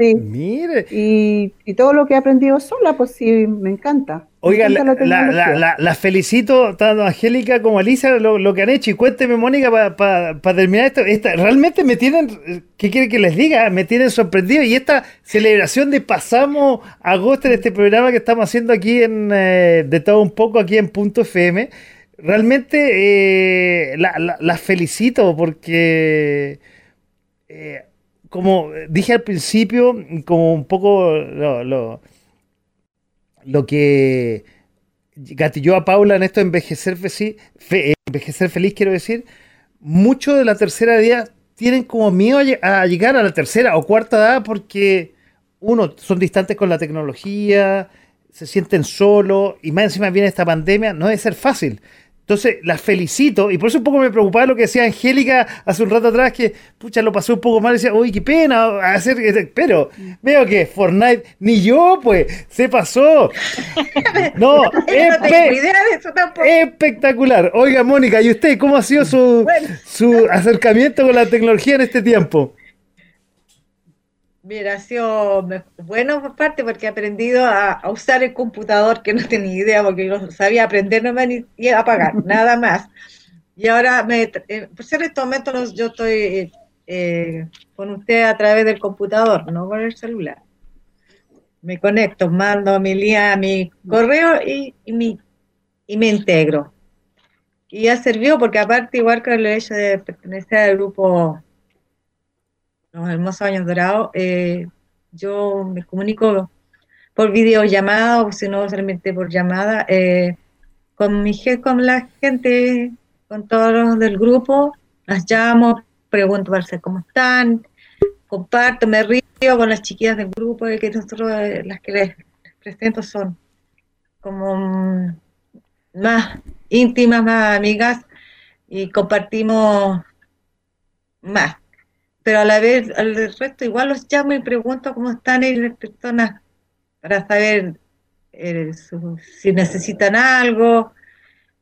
Sí. Mire. Y, y, todo lo que he aprendido sola, pues sí, me encanta. Oiga, me encanta la, la, la, la, felicito tanto a Angélica como a Lisa lo, lo, que han hecho. Y cuénteme, Mónica, para pa, pa terminar esto. Esta, realmente me tienen, ¿qué quiere que les diga? Me tienen sorprendido. Y esta celebración de pasamos agosto en este programa que estamos haciendo aquí en eh, de todo un poco, aquí en Punto FM. Realmente eh, las felicito porque. Eh, como dije al principio, como un poco lo, lo, que gatilló a Paula en esto de envejecer, fe, fe, envejecer feliz, quiero decir, muchos de la tercera edad tienen como miedo a llegar a la tercera o cuarta edad porque, uno, son distantes con la tecnología, se sienten solos y más encima viene esta pandemia, no debe ser fácil. Entonces, las felicito, y por eso un poco me preocupaba lo que decía Angélica hace un rato atrás, que pucha, lo pasó un poco mal, y decía, uy, qué pena hacer, pero veo que Fortnite, ni yo, pues, se pasó. No, no espe idea de eso tampoco. espectacular. Oiga, Mónica, ¿y usted cómo ha sido su, bueno. su acercamiento con la tecnología en este tiempo? Mira, ha sido bueno por parte porque he aprendido a, a, usar el computador que no tenía idea porque yo sabía aprender no me ni a apagar, nada más. Y ahora, me, eh, pues en estos momentos yo estoy eh, con usted a través del computador, no con el celular. Me conecto, mando mi lía, mi correo y, y, mi, y me integro. Y ha servido porque aparte, igual que el hecho de pertenecer al grupo los hermosos años dorados, eh, yo me comunico por videollamada o si no solamente por llamada eh, con mi con la gente, con todos los del grupo, las llamo, pregunto para saber cómo están, comparto, me río con las chiquillas del grupo, que nosotros eh, las que les presento son como más íntimas, más amigas y compartimos más pero a la vez al resto igual los llamo y pregunto cómo están las personas para saber eh, si necesitan algo.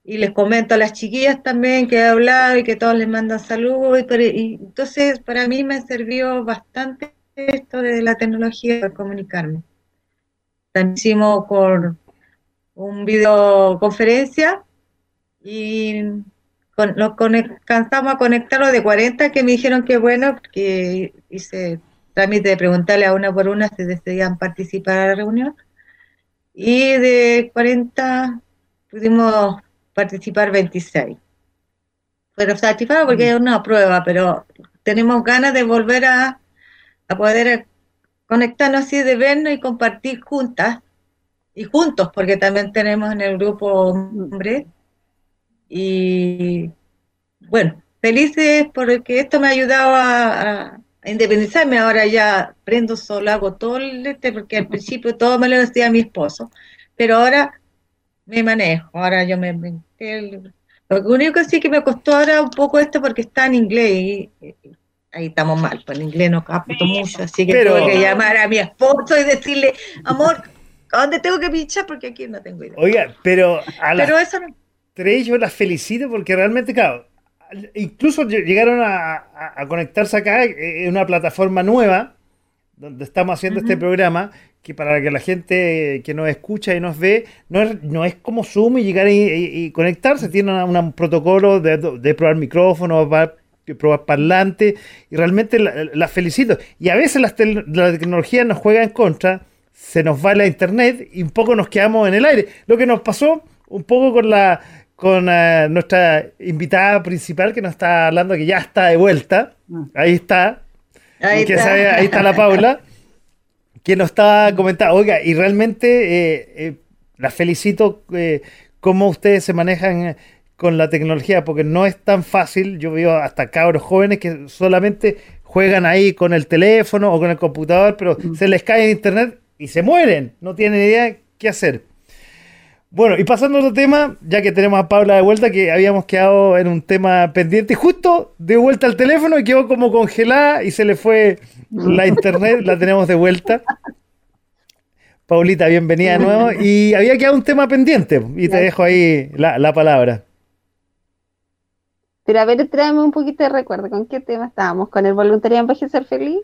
Y les comento a las chiquillas también que he hablado y que todos les mandan saludos y, y, entonces para mí me sirvió bastante esto de la tecnología para comunicarme. También hicimos por un videoconferencia y con, nos cansamos a conectarlo de 40 que me dijeron que bueno, porque hice trámite de preguntarle a una por una si deseaban participar a la reunión. Y de 40 pudimos participar 26. Pero satisfactorio porque es una prueba, pero tenemos ganas de volver a, a poder conectarnos así, de vernos y compartir juntas y juntos, porque también tenemos en el grupo hombres y bueno, felices porque esto me ha ayudado a, a, independizarme. Ahora ya prendo solo, hago todo el este, porque al principio todo me lo decía mi esposo, pero ahora me manejo. Ahora yo me. me el, lo único que sí que me costó ahora un poco esto porque está en inglés y, y ahí estamos mal, pues en inglés no capto mucho, así que Pero- tuve que llamar a mi esposo y decirle, amor, ¿a dónde tengo que pinchar? Porque aquí no tengo idea. Oiga, pero a Pero eso no. Tres yo las felicito porque realmente, claro, incluso lle- llegaron a, a- a conectarse acá eh, en una plataforma nueva donde estamos haciendo este programa que para que la gente que nos escucha y nos ve no es, no es como Zoom y llegar y, y- y conectarse, tiene una- una- un protocolo de, de probar micrófonos, probar parlante y realmente la, la felicito. Y a veces las tel- la tecnología nos juega en contra, se nos va la internet y un poco nos quedamos en el aire. Lo que nos pasó un poco con la con eh, nuestra invitada principal que nos está hablando que ya está de vuelta. Ahí está. Ahí que está. sabe- ahí está la Paula, que nos está comentando. Oiga, y realmente eh, eh, la felicito eh, cómo ustedes se manejan con la tecnología, porque no es tan fácil. Yo veo hasta cabros jóvenes que solamente juegan ahí con el teléfono o con el computador, pero se les cae el internet y se mueren. No tienen idea qué hacer. Bueno, y pasando a otro tema, ya que tenemos a Paula de vuelta, que habíamos quedado en un tema pendiente, justo de vuelta al teléfono y quedó como congelada y se le fue la internet, la tenemos de vuelta. Paulita, bienvenida de nuevo. Y había quedado un tema pendiente y te dejo ahí la, la palabra. Pero a ver, tráeme un poquito de recuerdo. ¿Con qué tema estábamos? ¿Con el voluntariado envejecer feliz?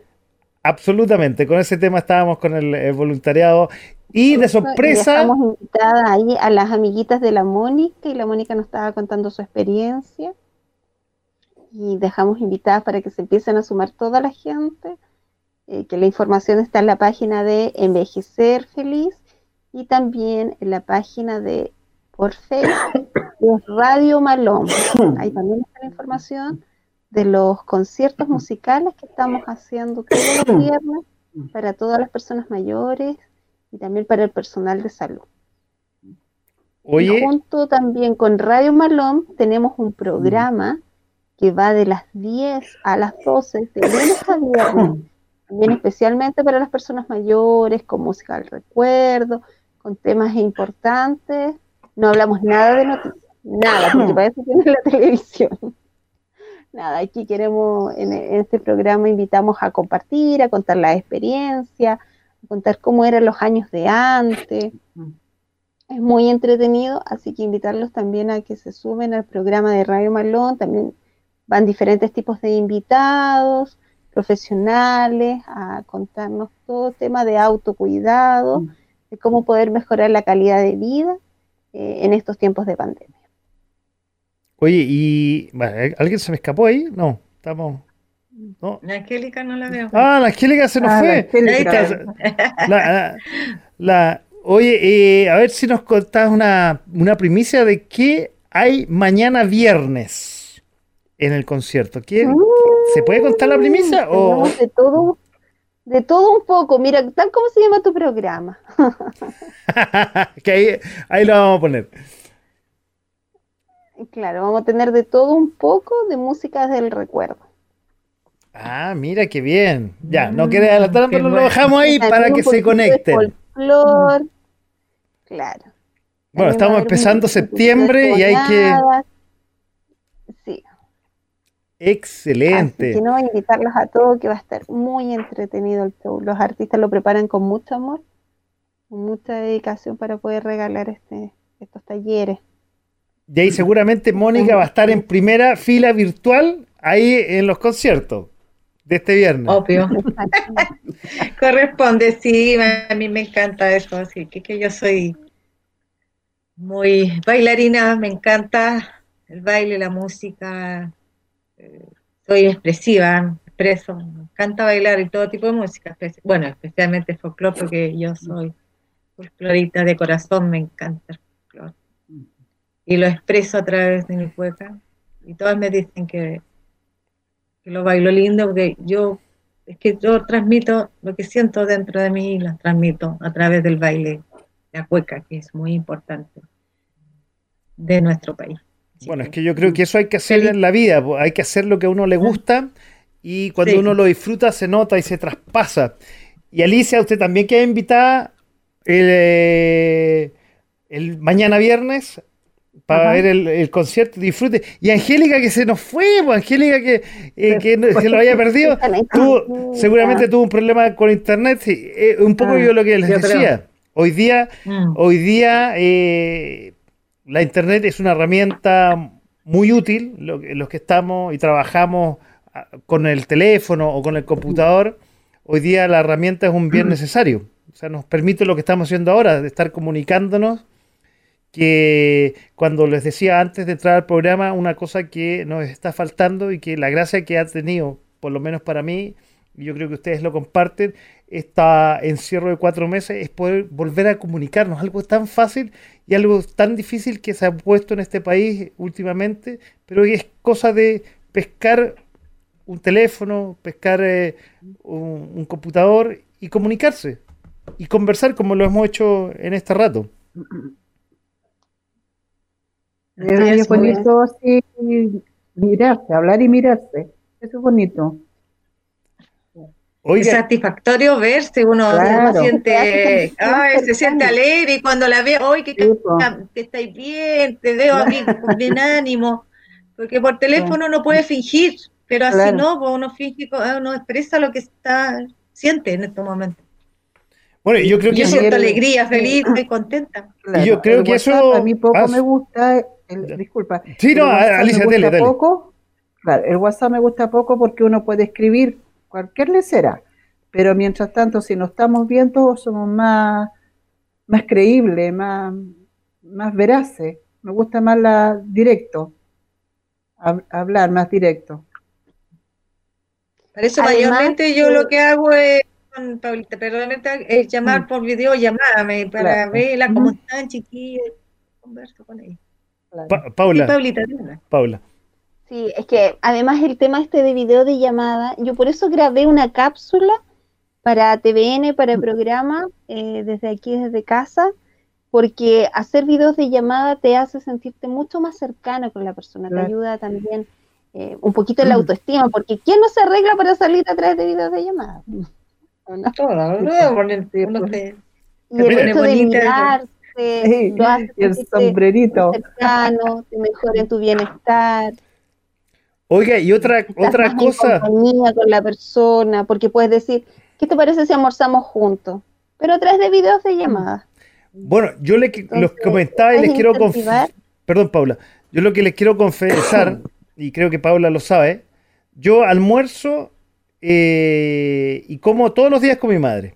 Absolutamente, con ese tema estábamos con el, el voluntariado y de sorpresa. Estamos invitadas ahí a las amiguitas de la Mónica y la Mónica nos estaba contando su experiencia. Y dejamos invitadas para que se empiecen a sumar toda la gente. Eh, que la información está en la página de Envejecer Feliz y también en la página de por Facebook Radio Malón. Ahí también está la información de los conciertos musicales que estamos haciendo todos los viernes para todas las personas mayores y también para el personal de salud. Oye, Y junto también con Radio Malón tenemos un programa que va de las 10 a las 12, de lunes a viernes, también especialmente para las personas mayores, con música del recuerdo, con temas importantes. No hablamos nada de noticias, nada, porque para eso tiene la televisión. Nada, aquí queremos, en, este programa invitamos a compartir, a contar la experiencia, contar cómo eran los años de antes. Es muy entretenido, así que invitarlos también a que se sumen al programa de Radio Malón. También van diferentes tipos de invitados, profesionales, a contarnos todo tema de autocuidado, Mm. de cómo poder mejorar la calidad de vida eh, en estos tiempos de pandemia. oye, y bueno, ¿alguien se me escapó ahí? No, estamos. No. La Angélica no la veo. Ah, la Angélica se nos Ah, fue. La- la- la- oye, eh, a ver si nos contás una, una primicia de qué hay mañana viernes en el concierto. ¿Qué- ¿Se puede contar la primicia? O... De todo, de todo un poco. Mira, tal como se llama tu programa. que ahí, ahí lo vamos a poner. Claro, vamos a tener de todo un poco de música del recuerdo. Ah, mira qué bien. Ya, no Mm, quieres adelantar, pero lo dejamos ahí para que se conecten. folclor. Claro. Bueno, También estamos empezando septiembre y hay que... Sí, así Excelente. que no invitarlos a todos que va a estar muy entretenido el show. Los artistas lo preparan con mucho amor, con mucha dedicación para poder regalar este, estos talleres. Y ahí seguramente Mónica va a estar en primera fila virtual ahí en los conciertos de este viernes. Obvio. Corresponde, sí, a mí me encanta eso, así que, que yo soy muy bailarina, me encanta el baile, la música, eh, soy expresiva, expreso, me encanta bailar y todo tipo de música, bueno, especialmente folclore, porque yo soy folclorita de corazón, me encanta el folclore. Y lo expreso a través de mi cueca, y todas me dicen que, que lo bailo lindo, porque yo es que yo transmito lo que siento dentro de mí y lo transmito a través del baile, la cueca, que es muy importante de nuestro país. Así Bueno, es que yo creo que eso hay que hacer en la vida, hay que hacer lo que a uno le gusta y cuando Sí. uno lo disfruta se nota y se traspasa. Y Alicia, usted también queda invitada el, eh, el mañana viernes para Ajá. ver el, el concierto, disfrute. Y Angélica que se nos fue, pues, Angélica que, eh, que no- se lo había perdido, tuvo, seguramente tuvo un problema con internet. eh, un poco Ah, yo lo que les creo. decía. Hoy día Mm. Hoy día eh, la Internet es una herramienta muy útil, lo los que estamos y trabajamos ah, con el teléfono o con el computador, hoy día la herramienta es un bien necesario. O sea, nos permite lo que estamos haciendo ahora, de estar comunicándonos, que cuando les decía antes de entrar al programa, una cosa que nos está faltando y que la gracia que ha tenido, por lo menos para mí, y yo creo que ustedes lo comparten, este encierro de cuatro meses es poder volver a comunicarnos, algo tan fácil y algo tan difícil que se ha puesto en este país últimamente, pero es cosa de pescar un teléfono, pescar eh, un computador y comunicarse y conversar como lo hemos hecho en este rato. Es, bonito así mirarse, hablar y mirarse. Eso es bonito. es satisfactorio verse, uno Claro. siente, ay, se siente alegre y cuando la veo, hoy que, que estáis bien, te veo aquí con bien ánimo, porque por teléfono uno puede fingir, pero así Claro. no, pues uno finge, co- uno expresa lo que está, siente en estos momentos. Bueno, yo creo que Yo eso, siento alegría, feliz, estoy contenta. Claro, yo creo que eso- A mí poco ah, me gusta, el- disculpa. Sí, el no, WhatsApp me Alicia, gusta dele, dele. poco. Claro, el WhatsApp me gusta poco porque uno puede escribir cualquier lecera, pero mientras tanto, si nos estamos viendo, somos más, más creíbles, más, más veraces. Me gusta más la directo, hab- hablar más directo. Por eso Además, mayormente yo lo que hago es, con Paulita, perdóname, es llamar Mm. por videollamada para Claro. verla cómo están chiquillos, converso con ellos. Sí, Paula, Paulita. Paula. Sí, es que además el tema este de video de llamada, yo por eso grabé una cápsula para TVN, para el programa, eh, desde aquí, desde casa, porque hacer videos de llamada te hace sentirte mucho más cercano con la persona, te ayuda también eh, un poquito en la autoestima, porque ¿quién no se arregla para salir a través de videos de llamada? Sí, lo hace el sombrerito. cercano, te mejora en tu bienestar. Oiga, y otra, estás otra más en cosa. compañía con la persona, porque puedes decir, ¿qué te parece si almorzamos juntos? Pero a través de videos de llamada. Bueno, yo le, los Entonces, comentaba y les quiero confesar. Perdón, Paula. Yo lo que les quiero confesar, y creo que Paula lo sabe, yo almuerzo eh, y como todos los días con mi madre.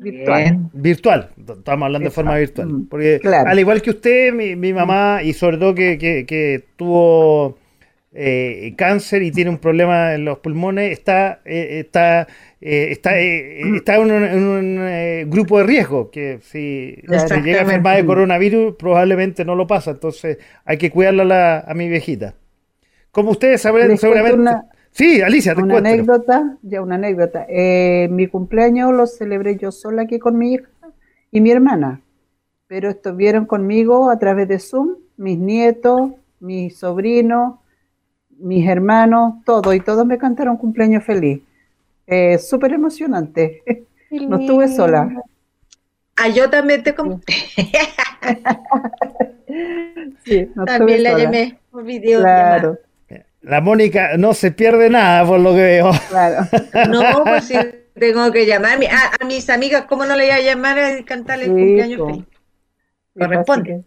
Virtual. Bien. Virtual, estamos hablando de forma virtual. Mm, Porque claro. al igual que usted, mi, mi mamá, y sobre todo que, que- que tuvo eh, cáncer y tiene un problema en los pulmones, está, eh, está, eh, está, eh, está en un, en un, eh, grupo de riesgo, que si se llega a enfermar de Mm. coronavirus, probablemente no lo pasa. Entonces hay que cuidarla a, la- a mi viejita. Como ustedes sabrán, seguramente... una- Sí, Alicia, te Una cuento. anécdota, ya una anécdota. Eh, mi cumpleaños lo celebré yo sola aquí con mi hija y mi hermana, pero estuvieron conmigo a través de Zoom, mis nietos, mis sobrinos, mis hermanos, todo, y todos me cantaron cumpleaños feliz. Eh, Súper emocionante. No estuve sola. Ah, yo también te conté. Sí, no También estuve la sola. llamé por video. Claro, La Mónica no se pierde nada por lo que veo. claro. No, pues sí, tengo que llamar a, mi- a- a mis amigas, ¿cómo no le voy a llamar a cantarle el Sí, cumpleaños feliz? Sí, Corresponde.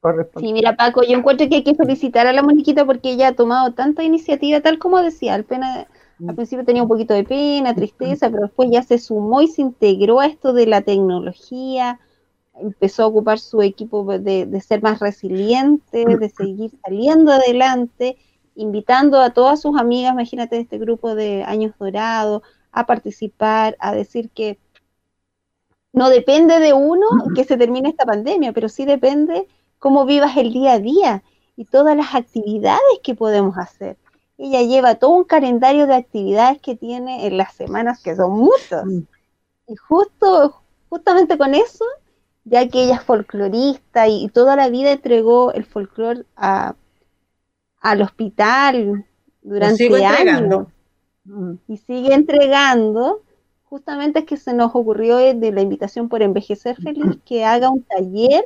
Corresponde. Sí, mira Paco, yo encuentro que hay que felicitar a la Moniquita porque ella ha tomado tanta iniciativa, tal como decía, al, pena- al principio tenía un poquito de pena, tristeza, pero después ya se sumó y se integró a esto de la tecnología, empezó a ocupar su equipo de, de ser más resiliente, de seguir saliendo adelante, invitando a todas sus amigas, imagínate, de este grupo de Años Dorados, a participar, a decir que no depende de uno que se termine esta pandemia, pero sí depende cómo vivas el día a día y todas las actividades que podemos hacer. Ella lleva todo un calendario de actividades que tiene en las semanas, que son muchas. Mm. Y justo, justamente con eso, ya que ella es folclorista y, y toda la vida entregó el folclore a, al hospital durante sigo años entregando. Mm. y sigue entregando, justamente es que se nos ocurrió eh, de la invitación por envejecer feliz que haga un taller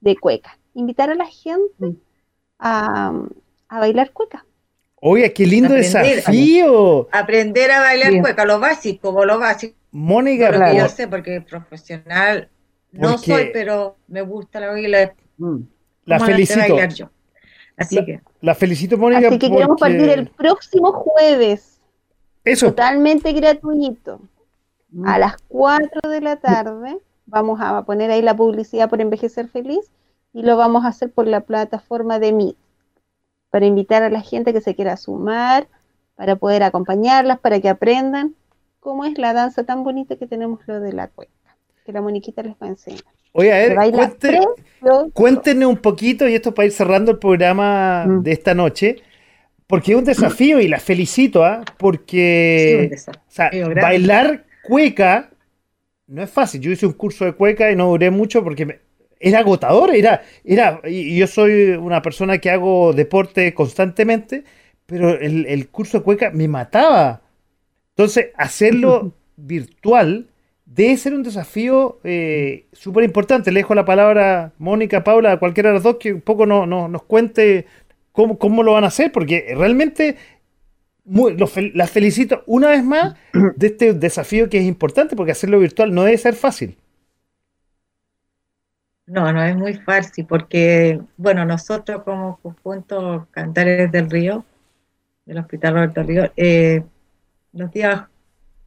de cueca. Invitar a la gente a, a bailar cueca. Oye, qué lindo Aprender. desafío. Aprender a bailar Bien. cueca, lo básico, como lo básico, Mónica, lo que Claro. yo sé, porque profesional no Porque- soy, pero me gusta la baila. Mm. la felicito. bailar yo. Así La- que, La felicito, Mónica. Así que queremos partir el próximo jueves, Eso, totalmente gratuito, Mm. a las 4 de la tarde. Vamos a poner ahí la publicidad por envejecer feliz y lo vamos a hacer por la plataforma de Meet para invitar a la gente que se quiera sumar, para poder acompañarlas, para que aprendan cómo es la danza tan bonita que tenemos lo de la cueca, que la Moniquita les va a enseñar. Oye, a ver, cuente- cuéntenos un poquito, y esto para ir cerrando el programa Mm. de esta noche, porque es un desafío y la felicito, ¿ah? sí, un porque desafío o sea, grande. bailar cueca no es fácil. Yo hice un curso de cueca y no duré mucho porque me- era agotador, era, era, y y yo soy una persona que hago deporte constantemente, pero el, el curso de cueca me mataba. Entonces, hacerlo virtual debe ser un desafío eh, súper importante. Le dejo la palabra Mónica, Paula, a cualquiera de los dos que un poco no, no- nos cuente cómo, cómo lo van a hacer, porque realmente muy- las felicito una vez más de este desafío que es importante, porque hacerlo virtual no debe ser fácil. No, no es muy fácil porque, bueno, nosotros como conjunto Cantares del Río, del Hospital Roberto Río, eh, los días,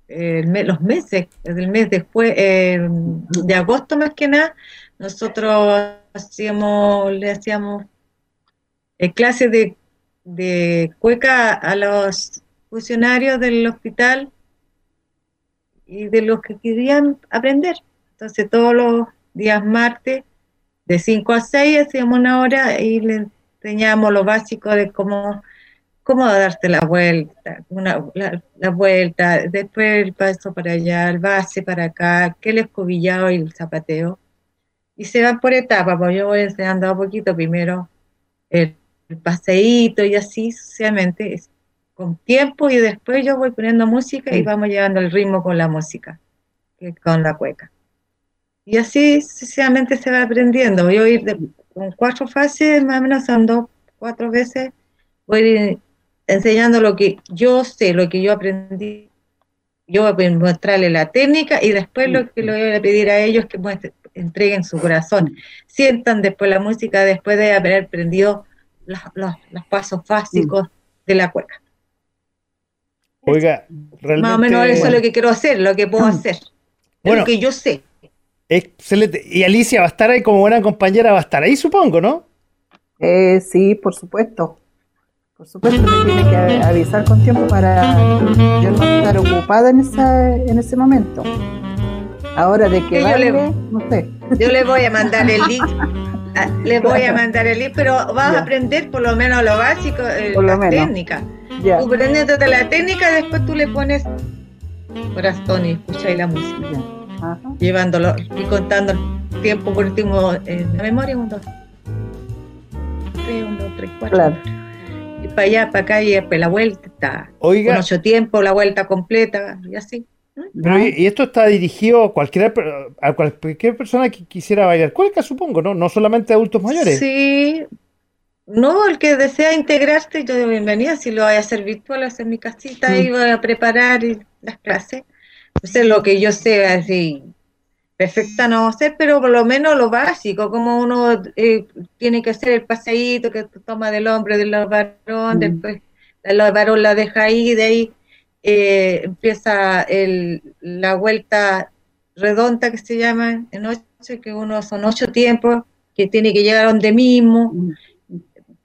los meses, el mes después, eh, de agosto más que nada, nosotros hacíamos, le hacíamos eh, clases de, de cueca a los funcionarios del hospital y de los que querían aprender. Entonces todos los días martes, de 5 a 6, hacíamos una hora y le enseñábamos lo básico de cómo, cómo darte la vuelta, una, la, la vuelta, después el paso para allá, el base para acá, que el escobillado y el zapateo. Y se van por etapas, pues yo voy enseñando a poquito primero el, el paseíto y así sucesivamente, es con tiempo y después yo voy poniendo música y vamos llevando el ritmo con la música, con la cueca. Y así sucesivamente se va aprendiendo. Voy a ir de- con cuatro fases, más o menos son dos, cuatro veces. Voy a ir enseñando lo que yo sé, lo que yo aprendí. Yo voy a mostrarle la técnica y después lo que le voy a pedir a ellos que muestre- entreguen su corazón. Sientan después la música después de haber aprendido los, los- los pasos básicos de la cueca. Oiga, realmente. Más o menos eso es lo que quiero hacer, lo que puedo hacer. Es Bueno. lo que yo sé. Excelente. Y Alicia va a estar ahí como buena compañera, va a estar ahí, supongo, ¿no? Eh, sí, por supuesto. Por supuesto me tiene que avisar con tiempo para yo no estar ocupada en, esa, en ese momento. Ahora de que le- no sé. Yo le voy a mandar el link. ah, Le voy a mandar el link, pero vas a aprender por lo menos lo básico, eh, la técnica. Ya, Tú aprendiéndote la técnica, después tú le pones corazón y escucháis la música. Ajá. llevándolo y contando el tiempo por último en la memoria, un, dos, tres, un, dos, tres, cuatro. Claro. Y para allá, para acá, y después la vuelta, con Oiga, ocho tiempos, la vuelta completa, y así. pero y, esto está dirigido a cualquier, a cualquier persona que quisiera bailar cueca, supongo, ¿no? No solamente a adultos mayores. Sí, no, el que desea integrarse, yo de bienvenida, si lo voy a hacer virtual, hacer mi casita Mm. y voy a preparar las clases. Pues es lo que yo sé, así, perfecta no sé, pero por lo menos lo básico, como uno eh, tiene que hacer el paseíto que toma del hombre, del varón, Mm. después el varón la deja ahí, de ahí eh, empieza el, la vuelta redonda que se llama en ocho, que uno son ocho tiempos, que tiene que llegar donde mismo, Mm.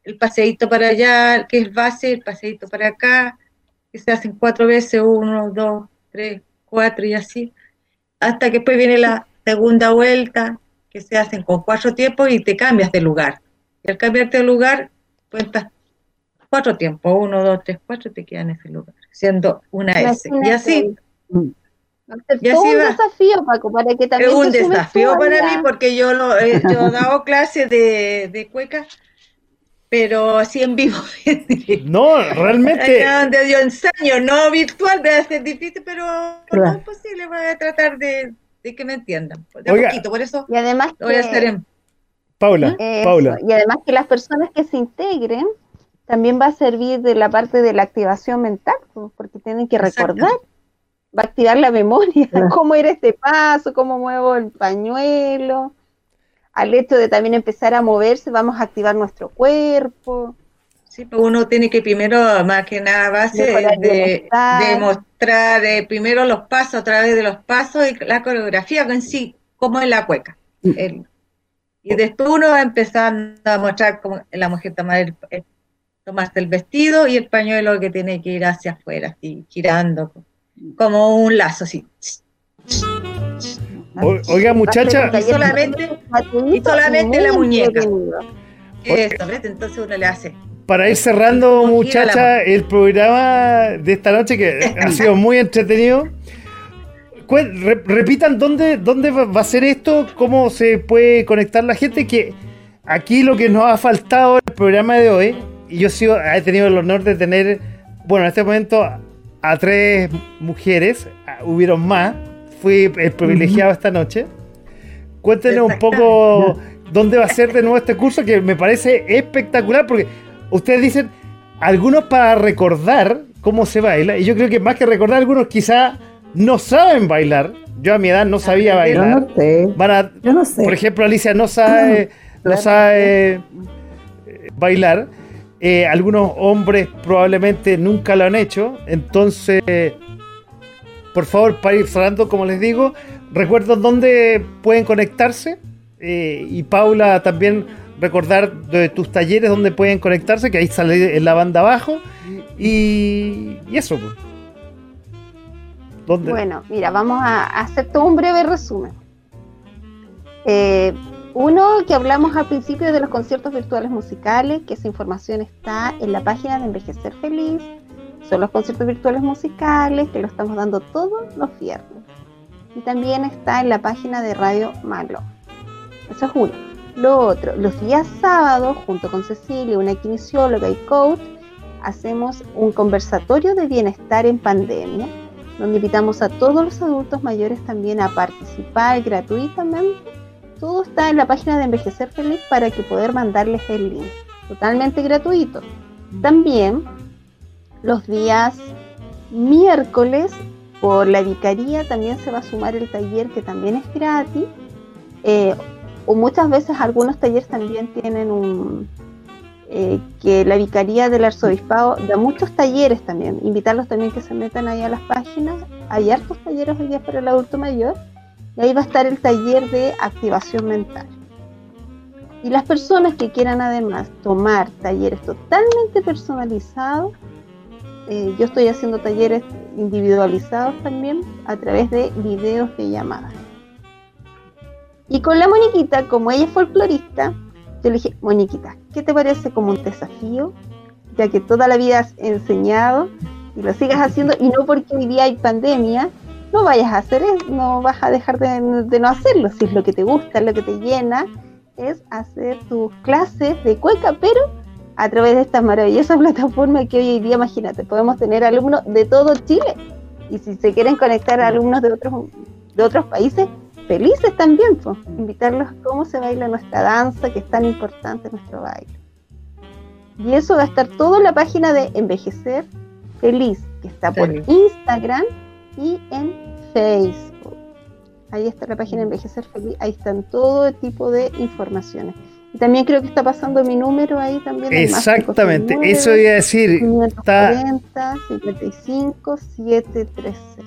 el paseíto para allá, que es base, el paseíto para acá, que se hacen cuatro veces, uno, dos, tres, cuatro y así, hasta que después viene la segunda vuelta, que se hacen con cuatro tiempos y te cambias de lugar. Y al cambiarte de lugar, cuentas cuatro tiempos, uno, dos, tres, cuatro, te quedan en ese lugar, siendo una S. Y así, Y así un va. desafío, Paco, para que también es un desafío para mí porque yo, lo, eh, yo he dado clases de, de cueca, pero así en vivo. No, realmente. Allá donde yo enseño, no virtual, debe ser difícil, pero no es posible, voy a tratar de, de que me entiendan. De Oiga. poquito, por eso Y además lo voy a hacer en... Paula, Eso, Paula. Y además que las personas que se integren también va a servir de la parte de la activación mental, porque tienen que recordar, va a activar la memoria, Claro. cómo era este paso, cómo muevo el pañuelo. Al hecho de también empezar a moverse, vamos a activar nuestro cuerpo. Sí, pues uno tiene que primero, más que nada, base de, de mostrar eh, primero los pasos a través de los pasos y la coreografía en sí, cómo es la cueca. El- y después uno va empezando a mostrar cómo la mujer tomar el, el- tomarse el vestido y el pañuelo que tiene que ir hacia afuera, así, girando, como un lazo, así. O- oiga, muchacha, Y solamente, y solamente la muñeca. eso, ¿ves? Entonces uno le hace. para ir cerrando, muchacha, el programa de esta noche que ha sido muy entretenido. Repitan dónde, dónde va a ser esto, cómo se puede conectar la gente, que aquí lo que nos ha faltado en el programa de hoy, y yo sigo, he tenido el honor de tener, bueno, en este momento a tres mujeres, hubieron más, fui el privilegiado esta noche. Cuéntenos un poco dónde va a ser de nuevo este curso, que me parece espectacular, porque ustedes dicen, algunos para recordar cómo se baila, y yo creo que más que recordar, algunos quizá no saben bailar. Yo a mi edad no sabía bailar. Yo no sé. Van a- Yo no sé. por ejemplo, Alicia no sabe, no sabe eh, bailar. Eh, algunos hombres probablemente nunca lo han hecho. Entonces, por favor, para ir cerrando, como les digo, recuerden dónde pueden conectarse. Eh, y Paula también recordar de tus talleres donde pueden conectarse, que ahí sale en la banda abajo. Y, eso. pues. Bueno, mira, vamos a hacer todo un breve resumen. Eh, uno que hablamos al principio de los conciertos virtuales musicales, que esa información está en la página de Envejecer Feliz. Son los conciertos virtuales musicales que lo estamos dando todos los viernes. Y también está en la página de Radio Malo. Eso es uno. Lo otro, los días sábados, junto con Cecilia, una kinesióloga y coach, hacemos un conversatorio de bienestar en pandemia donde invitamos a todos los adultos mayores también a participar gratuitamente. Todo está en la página de Envejecer Feliz para que poder mandarles el link, totalmente gratuito. También los días miércoles por la vicaría también se va a sumar el taller que también es gratis. Eh, o muchas veces algunos talleres también tienen un, eh, que la Vicaría del Arzobispado da muchos talleres también, invitarlos también que se metan ahí a las páginas, hay hartos talleres hoy día para el adulto mayor, y ahí va a estar el taller de activación mental. Y las personas que quieran además tomar talleres totalmente personalizados, eh, yo estoy haciendo talleres individualizados también a través de videos de llamadas. Y con la Moniquita, como ella es folclorista, yo le dije, Moniquita, ¿qué te parece como un desafío? Ya que toda la vida has enseñado y lo sigas haciendo, y no porque hoy día hay pandemia, no vayas a hacer eso, no vas a dejar de, de no hacerlo. Si es lo que te gusta, es lo que te llena, es hacer tus clases de cueca, pero a través de esta maravillosa plataforma que hoy día, imagínate, podemos tener alumnos de todo Chile. Y si se quieren conectar a alumnos de otros, de otros países, felices también, pues, invitarlos a cómo se baila nuestra danza, que es tan importante nuestro baile. Y eso va a estar todo en la página de Envejecer Feliz, que está por. Instagram y en Facebook. Ahí está la página de Envejecer Feliz, ahí están todo tipo de informaciones. También creo que está pasando mi número ahí también. más Exactamente, 569, eso iba a decir. 540 55 736.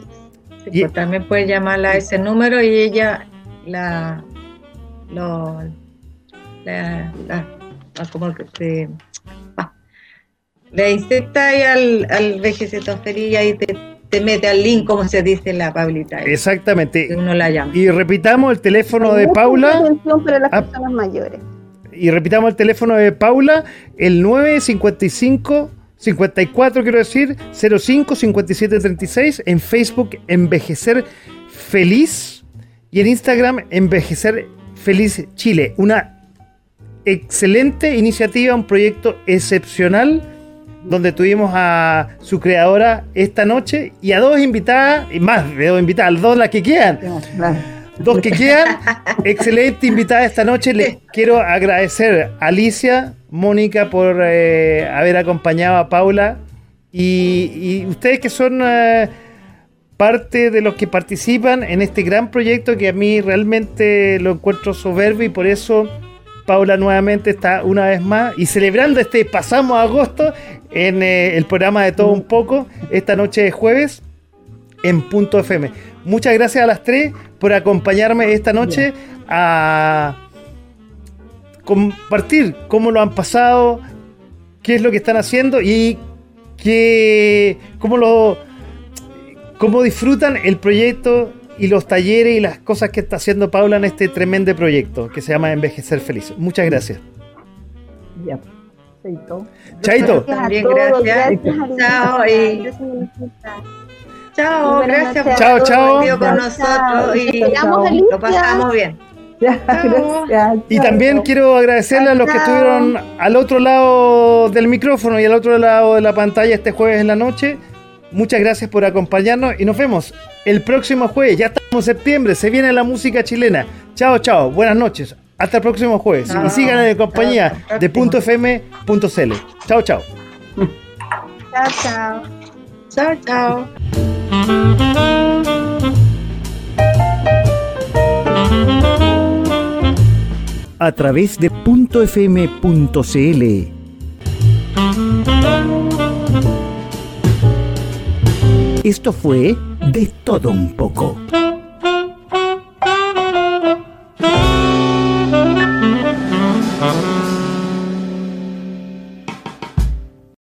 Sí, Y- pues también puedes llamarla a ese número y ella la lo la, la- ah, como que te ah, la inserta ahí al, al y ahí te, te mete al link como se dice la Pablita ahí, Exactamente. uno la llama Y repitamos el teléfono de Paula. atención para las Ah. personas mayores. Y repitamos el teléfono de Paula, el 955 54, quiero decir, 05 57 36. En Facebook, Envejecer Feliz. Y en Instagram, Envejecer Feliz Chile. Una excelente iniciativa, un proyecto excepcional. Donde tuvimos a su creadora esta noche y a dos invitadas, y más de dos invitadas, dos las que Claro. Dos que quedan. Excelente invitada esta noche. Les quiero agradecer a Alicia, Mónica, por eh, haber acompañado a Paula. Y, y ustedes que son eh, parte de los que participan en este gran proyecto que a mí realmente lo encuentro soberbio y por eso Paula nuevamente está una vez más y celebrando este pasamos agosto en eh, el programa de todo un poco esta noche de jueves en Punto FM. Muchas gracias a las tres por acompañarme esta noche a compartir cómo lo han pasado, qué es lo que están haciendo y qué, cómo lo cómo disfrutan el proyecto y los talleres y las cosas que está haciendo Paula en este tremendo proyecto que se llama Envejecer Feliz. Muchas gracias. Ya. Chaito. Chaito. Gracias También gracias. gracias, Chao, y-. chao gracias por Chao, haber chao. con Chao. nosotros y lo pasamos bien Ya, Chao. gracias. Y también quiero agradecerle a los que estuvieron al otro lado del micrófono y al otro lado de la pantalla este jueves en la noche. muchas gracias por acompañarnos y nos vemos el próximo jueves. Ya estamos en septiembre, se viene la música chilena. Chao, chao, buenas noches. Hasta el próximo jueves. Chao. y sigan en compañía de. .fm.cl. Chao, chao. Chao, chao. Chao, chao. A través de .fm.cl. Esto fue De Todo Un poco.